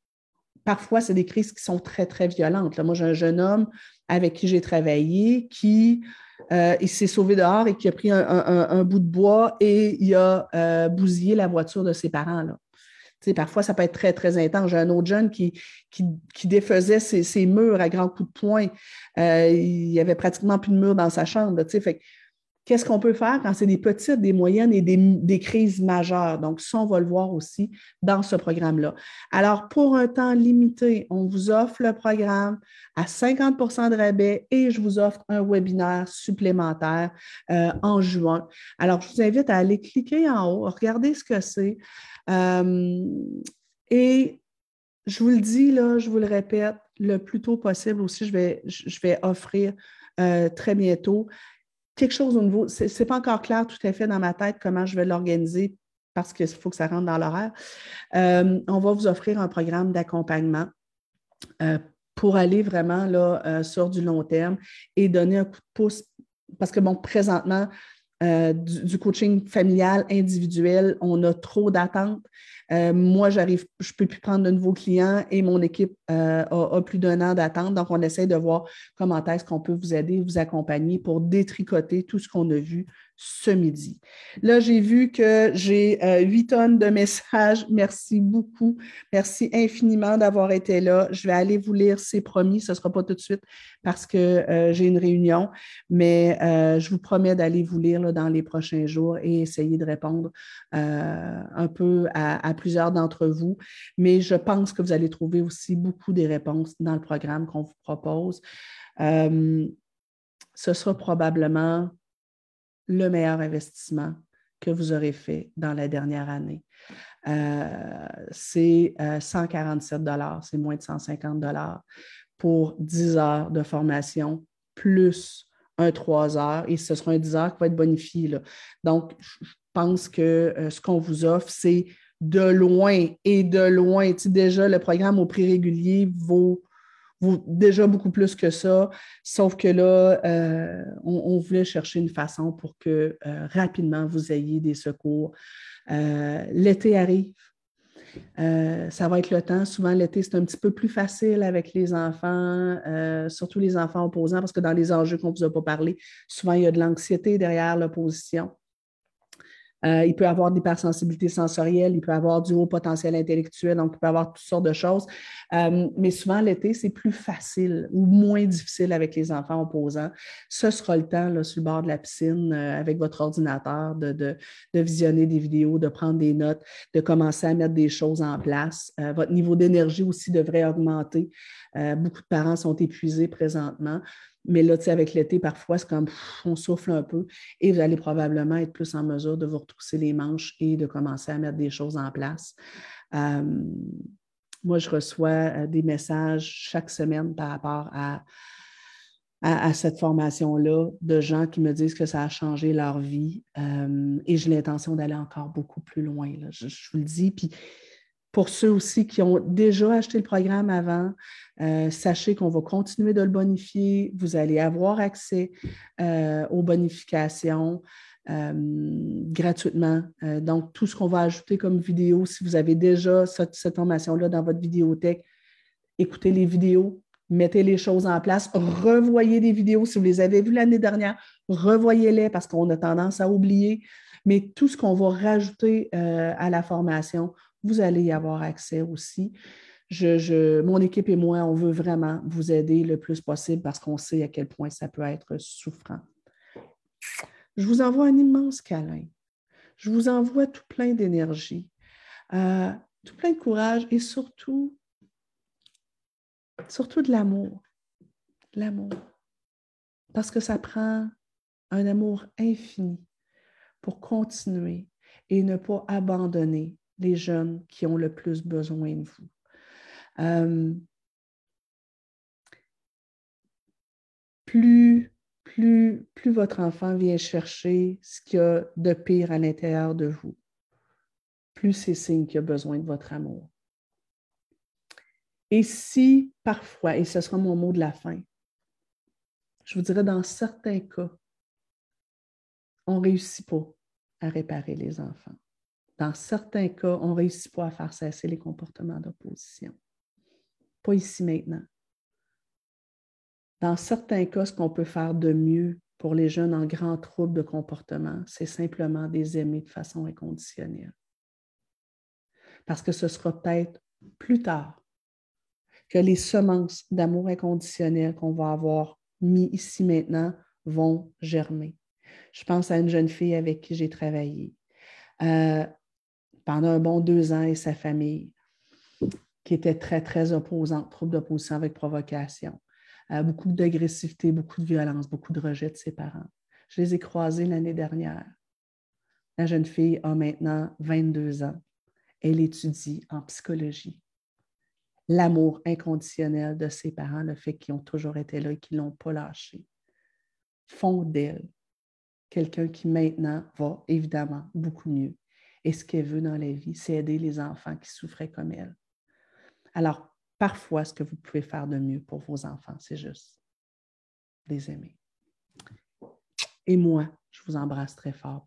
Speaker 1: parfois, c'est des crises qui sont très, très violentes. Là, moi, j'ai un jeune homme avec qui j'ai travaillé qui euh, s'est sauvé dehors et qui a pris un, bout de bois et il a euh, bousillé la voiture de ses parents. Là parfois, ça peut être très, très intense. J'ai un autre jeune qui, qui, défaisait ses, murs à grands coups de poing. Euh, il n'y avait pratiquement plus de murs dans sa chambre. Fait Qu'est-ce qu'on peut faire quand c'est des petites, des moyennes et des, crises majeures? Donc, ça, on va le voir aussi dans ce programme-là. Alors, pour un temps limité, on vous offre le programme à 50% de rabais et je vous offre un webinaire supplémentaire euh, en juin. Alors, je vous invite à aller cliquer en haut, regarder ce que c'est. Euh, et je vous le dis, là, je vous le répète, le plus tôt possible aussi, je vais, je vais offrir euh, très bientôt quelque chose au niveau, ce n'est pas encore clair tout à fait dans ma tête comment je vais l'organiser parce qu'il faut que ça rentre dans l'horaire. Euh, on va vous offrir un programme d'accompagnement euh, pour aller vraiment là, euh, sur du long terme et donner un coup de pouce. Parce que, bon, présentement, du, coaching familial individuel, on a trop d'attentes. Euh, moi, j'arrive, je ne peux plus prendre de nouveaux clients et mon équipe euh, a, plus d'un an d'attente. Donc, on essaie de voir comment est-ce qu'on peut vous aider, vous accompagner pour détricoter tout ce qu'on a vu ce midi. Là, j'ai vu que j'ai euh, huit tonnes de messages. Merci beaucoup. Merci infiniment d'avoir été là. Je vais aller vous lire, c'est promis. Ce ne sera pas tout de suite parce que j'ai une réunion, mais je vous promets d'aller vous lire dans les prochains jours et essayer de répondre un peu à, à plusieurs d'entre vous. Mais je pense que vous allez trouver aussi beaucoup des réponses dans le programme qu'on vous propose. ce sera probablement le meilleur investissement que vous aurez fait dans la dernière année. Euh, c'est 147 euh, dollars, c'est moins de 150 dollars pour 10 heures de formation plus un 3 heures et ce sera un 10 heures qui va être bonifié. Donc, je pense que euh, ce qu'on vous offre, c'est de loin et de loin. déjà, le programme au prix régulier vaut déjà beaucoup plus que ça, sauf que là, euh, on, voulait chercher une façon pour que euh, rapidement vous ayez des secours. Euh, l'été arrive. ça va être le temps. Souvent, l'été, c'est un petit peu plus facile avec les enfants, surtout les enfants opposants, parce que dans les enjeux qu'on ne vous a pas parlé, souvent, il y a de l'anxiété derrière l'opposition. Euh, il peut avoir d'hypersensibilité sensorielle, il peut avoir du haut potentiel intellectuel, donc il peut avoir toutes sortes de choses. Euh, mais souvent, l'été, c'est plus facile ou moins difficile avec les enfants opposants. Ce sera le temps, là, sur le bord de la piscine, euh, avec votre ordinateur, de, de, visionner des vidéos, de prendre des notes, de commencer à mettre des choses en place. votre niveau d'énergie aussi devrait augmenter. beaucoup de parents sont épuisés présentement. Mais là, tu sais, avec l'été, parfois, c'est comme on souffle un peu et vous allez probablement être plus en mesure de vous retrousser les manches et de commencer à mettre des choses en place. Euh, moi, je reçois euh, des messages chaque semaine par rapport à à, cette formation-là de gens qui me disent que ça a changé leur vie euh, et j'ai l'intention d'aller encore beaucoup plus loin. Je, vous le dis. Puis pour ceux aussi qui ont déjà acheté le programme avant, euh, sachez qu'on va continuer de le bonifier. Vous allez avoir accès euh, aux bonifications. gratuitement. donc, tout ce qu'on va ajouter comme vidéo, si vous avez déjà cette, formation-là dans votre vidéothèque, écoutez les vidéos, mettez les choses en place, revoyez des vidéos. Si vous les avez vues l'année dernière, revoyez-les parce qu'on a tendance à oublier. Mais tout ce qu'on va rajouter euh, à la formation, vous allez y avoir accès aussi. Mon équipe et moi, on veut vraiment vous aider le plus possible parce qu'on sait à quel point ça peut être souffrant. Je vous envoie un immense câlin. Je vous envoie tout plein d'énergie, euh, tout plein de courage et surtout surtout de l'amour. L'amour. Parce que ça prend un amour infini pour continuer et ne pas abandonner les jeunes qui ont le plus besoin de vous. Euh, plus, plus, plus votre enfant vient chercher ce qu'il y a de pire à l'intérieur de vous, plus c'est signe qu'il a besoin de votre amour. Et si parfois, et ce sera mon mot de la fin, je vous dirais dans certains cas, on ne réussit pas à réparer les enfants. Dans certains cas, on ne réussit pas à faire cesser les comportements d'opposition. Pas ici maintenant. Dans certains cas, ce qu'on peut faire de mieux pour les jeunes en grand trouble de comportement, c'est simplement les aimer de façon inconditionnelle. Parce que ce sera peut-être plus tard que les semences d'amour inconditionnel qu'on va avoir mis ici maintenant vont germer. Je pense à une jeune fille avec qui j'ai travaillé euh, pendant un bon deux ans et sa famille, qui était très, très opposante, trouble d'opposition avec provocation, euh, beaucoup d'agressivité, beaucoup de violence, beaucoup de rejet de ses parents. Je les ai croisés l'année dernière. La jeune fille a maintenant 22 ans. Elle étudie en psychologie l'amour inconditionnel de ses parents, le fait qu'ils ont toujours été là et qu'ils ne l'ont pas lâché, font d'elle quelqu'un qui maintenant va évidemment beaucoup mieux. Et ce qu'elle veut dans la vie, c'est aider les enfants qui souffraient comme elle. Alors, parfois, ce que vous pouvez faire de mieux pour vos enfants, c'est juste les aimer. Et moi, je vous embrasse très fort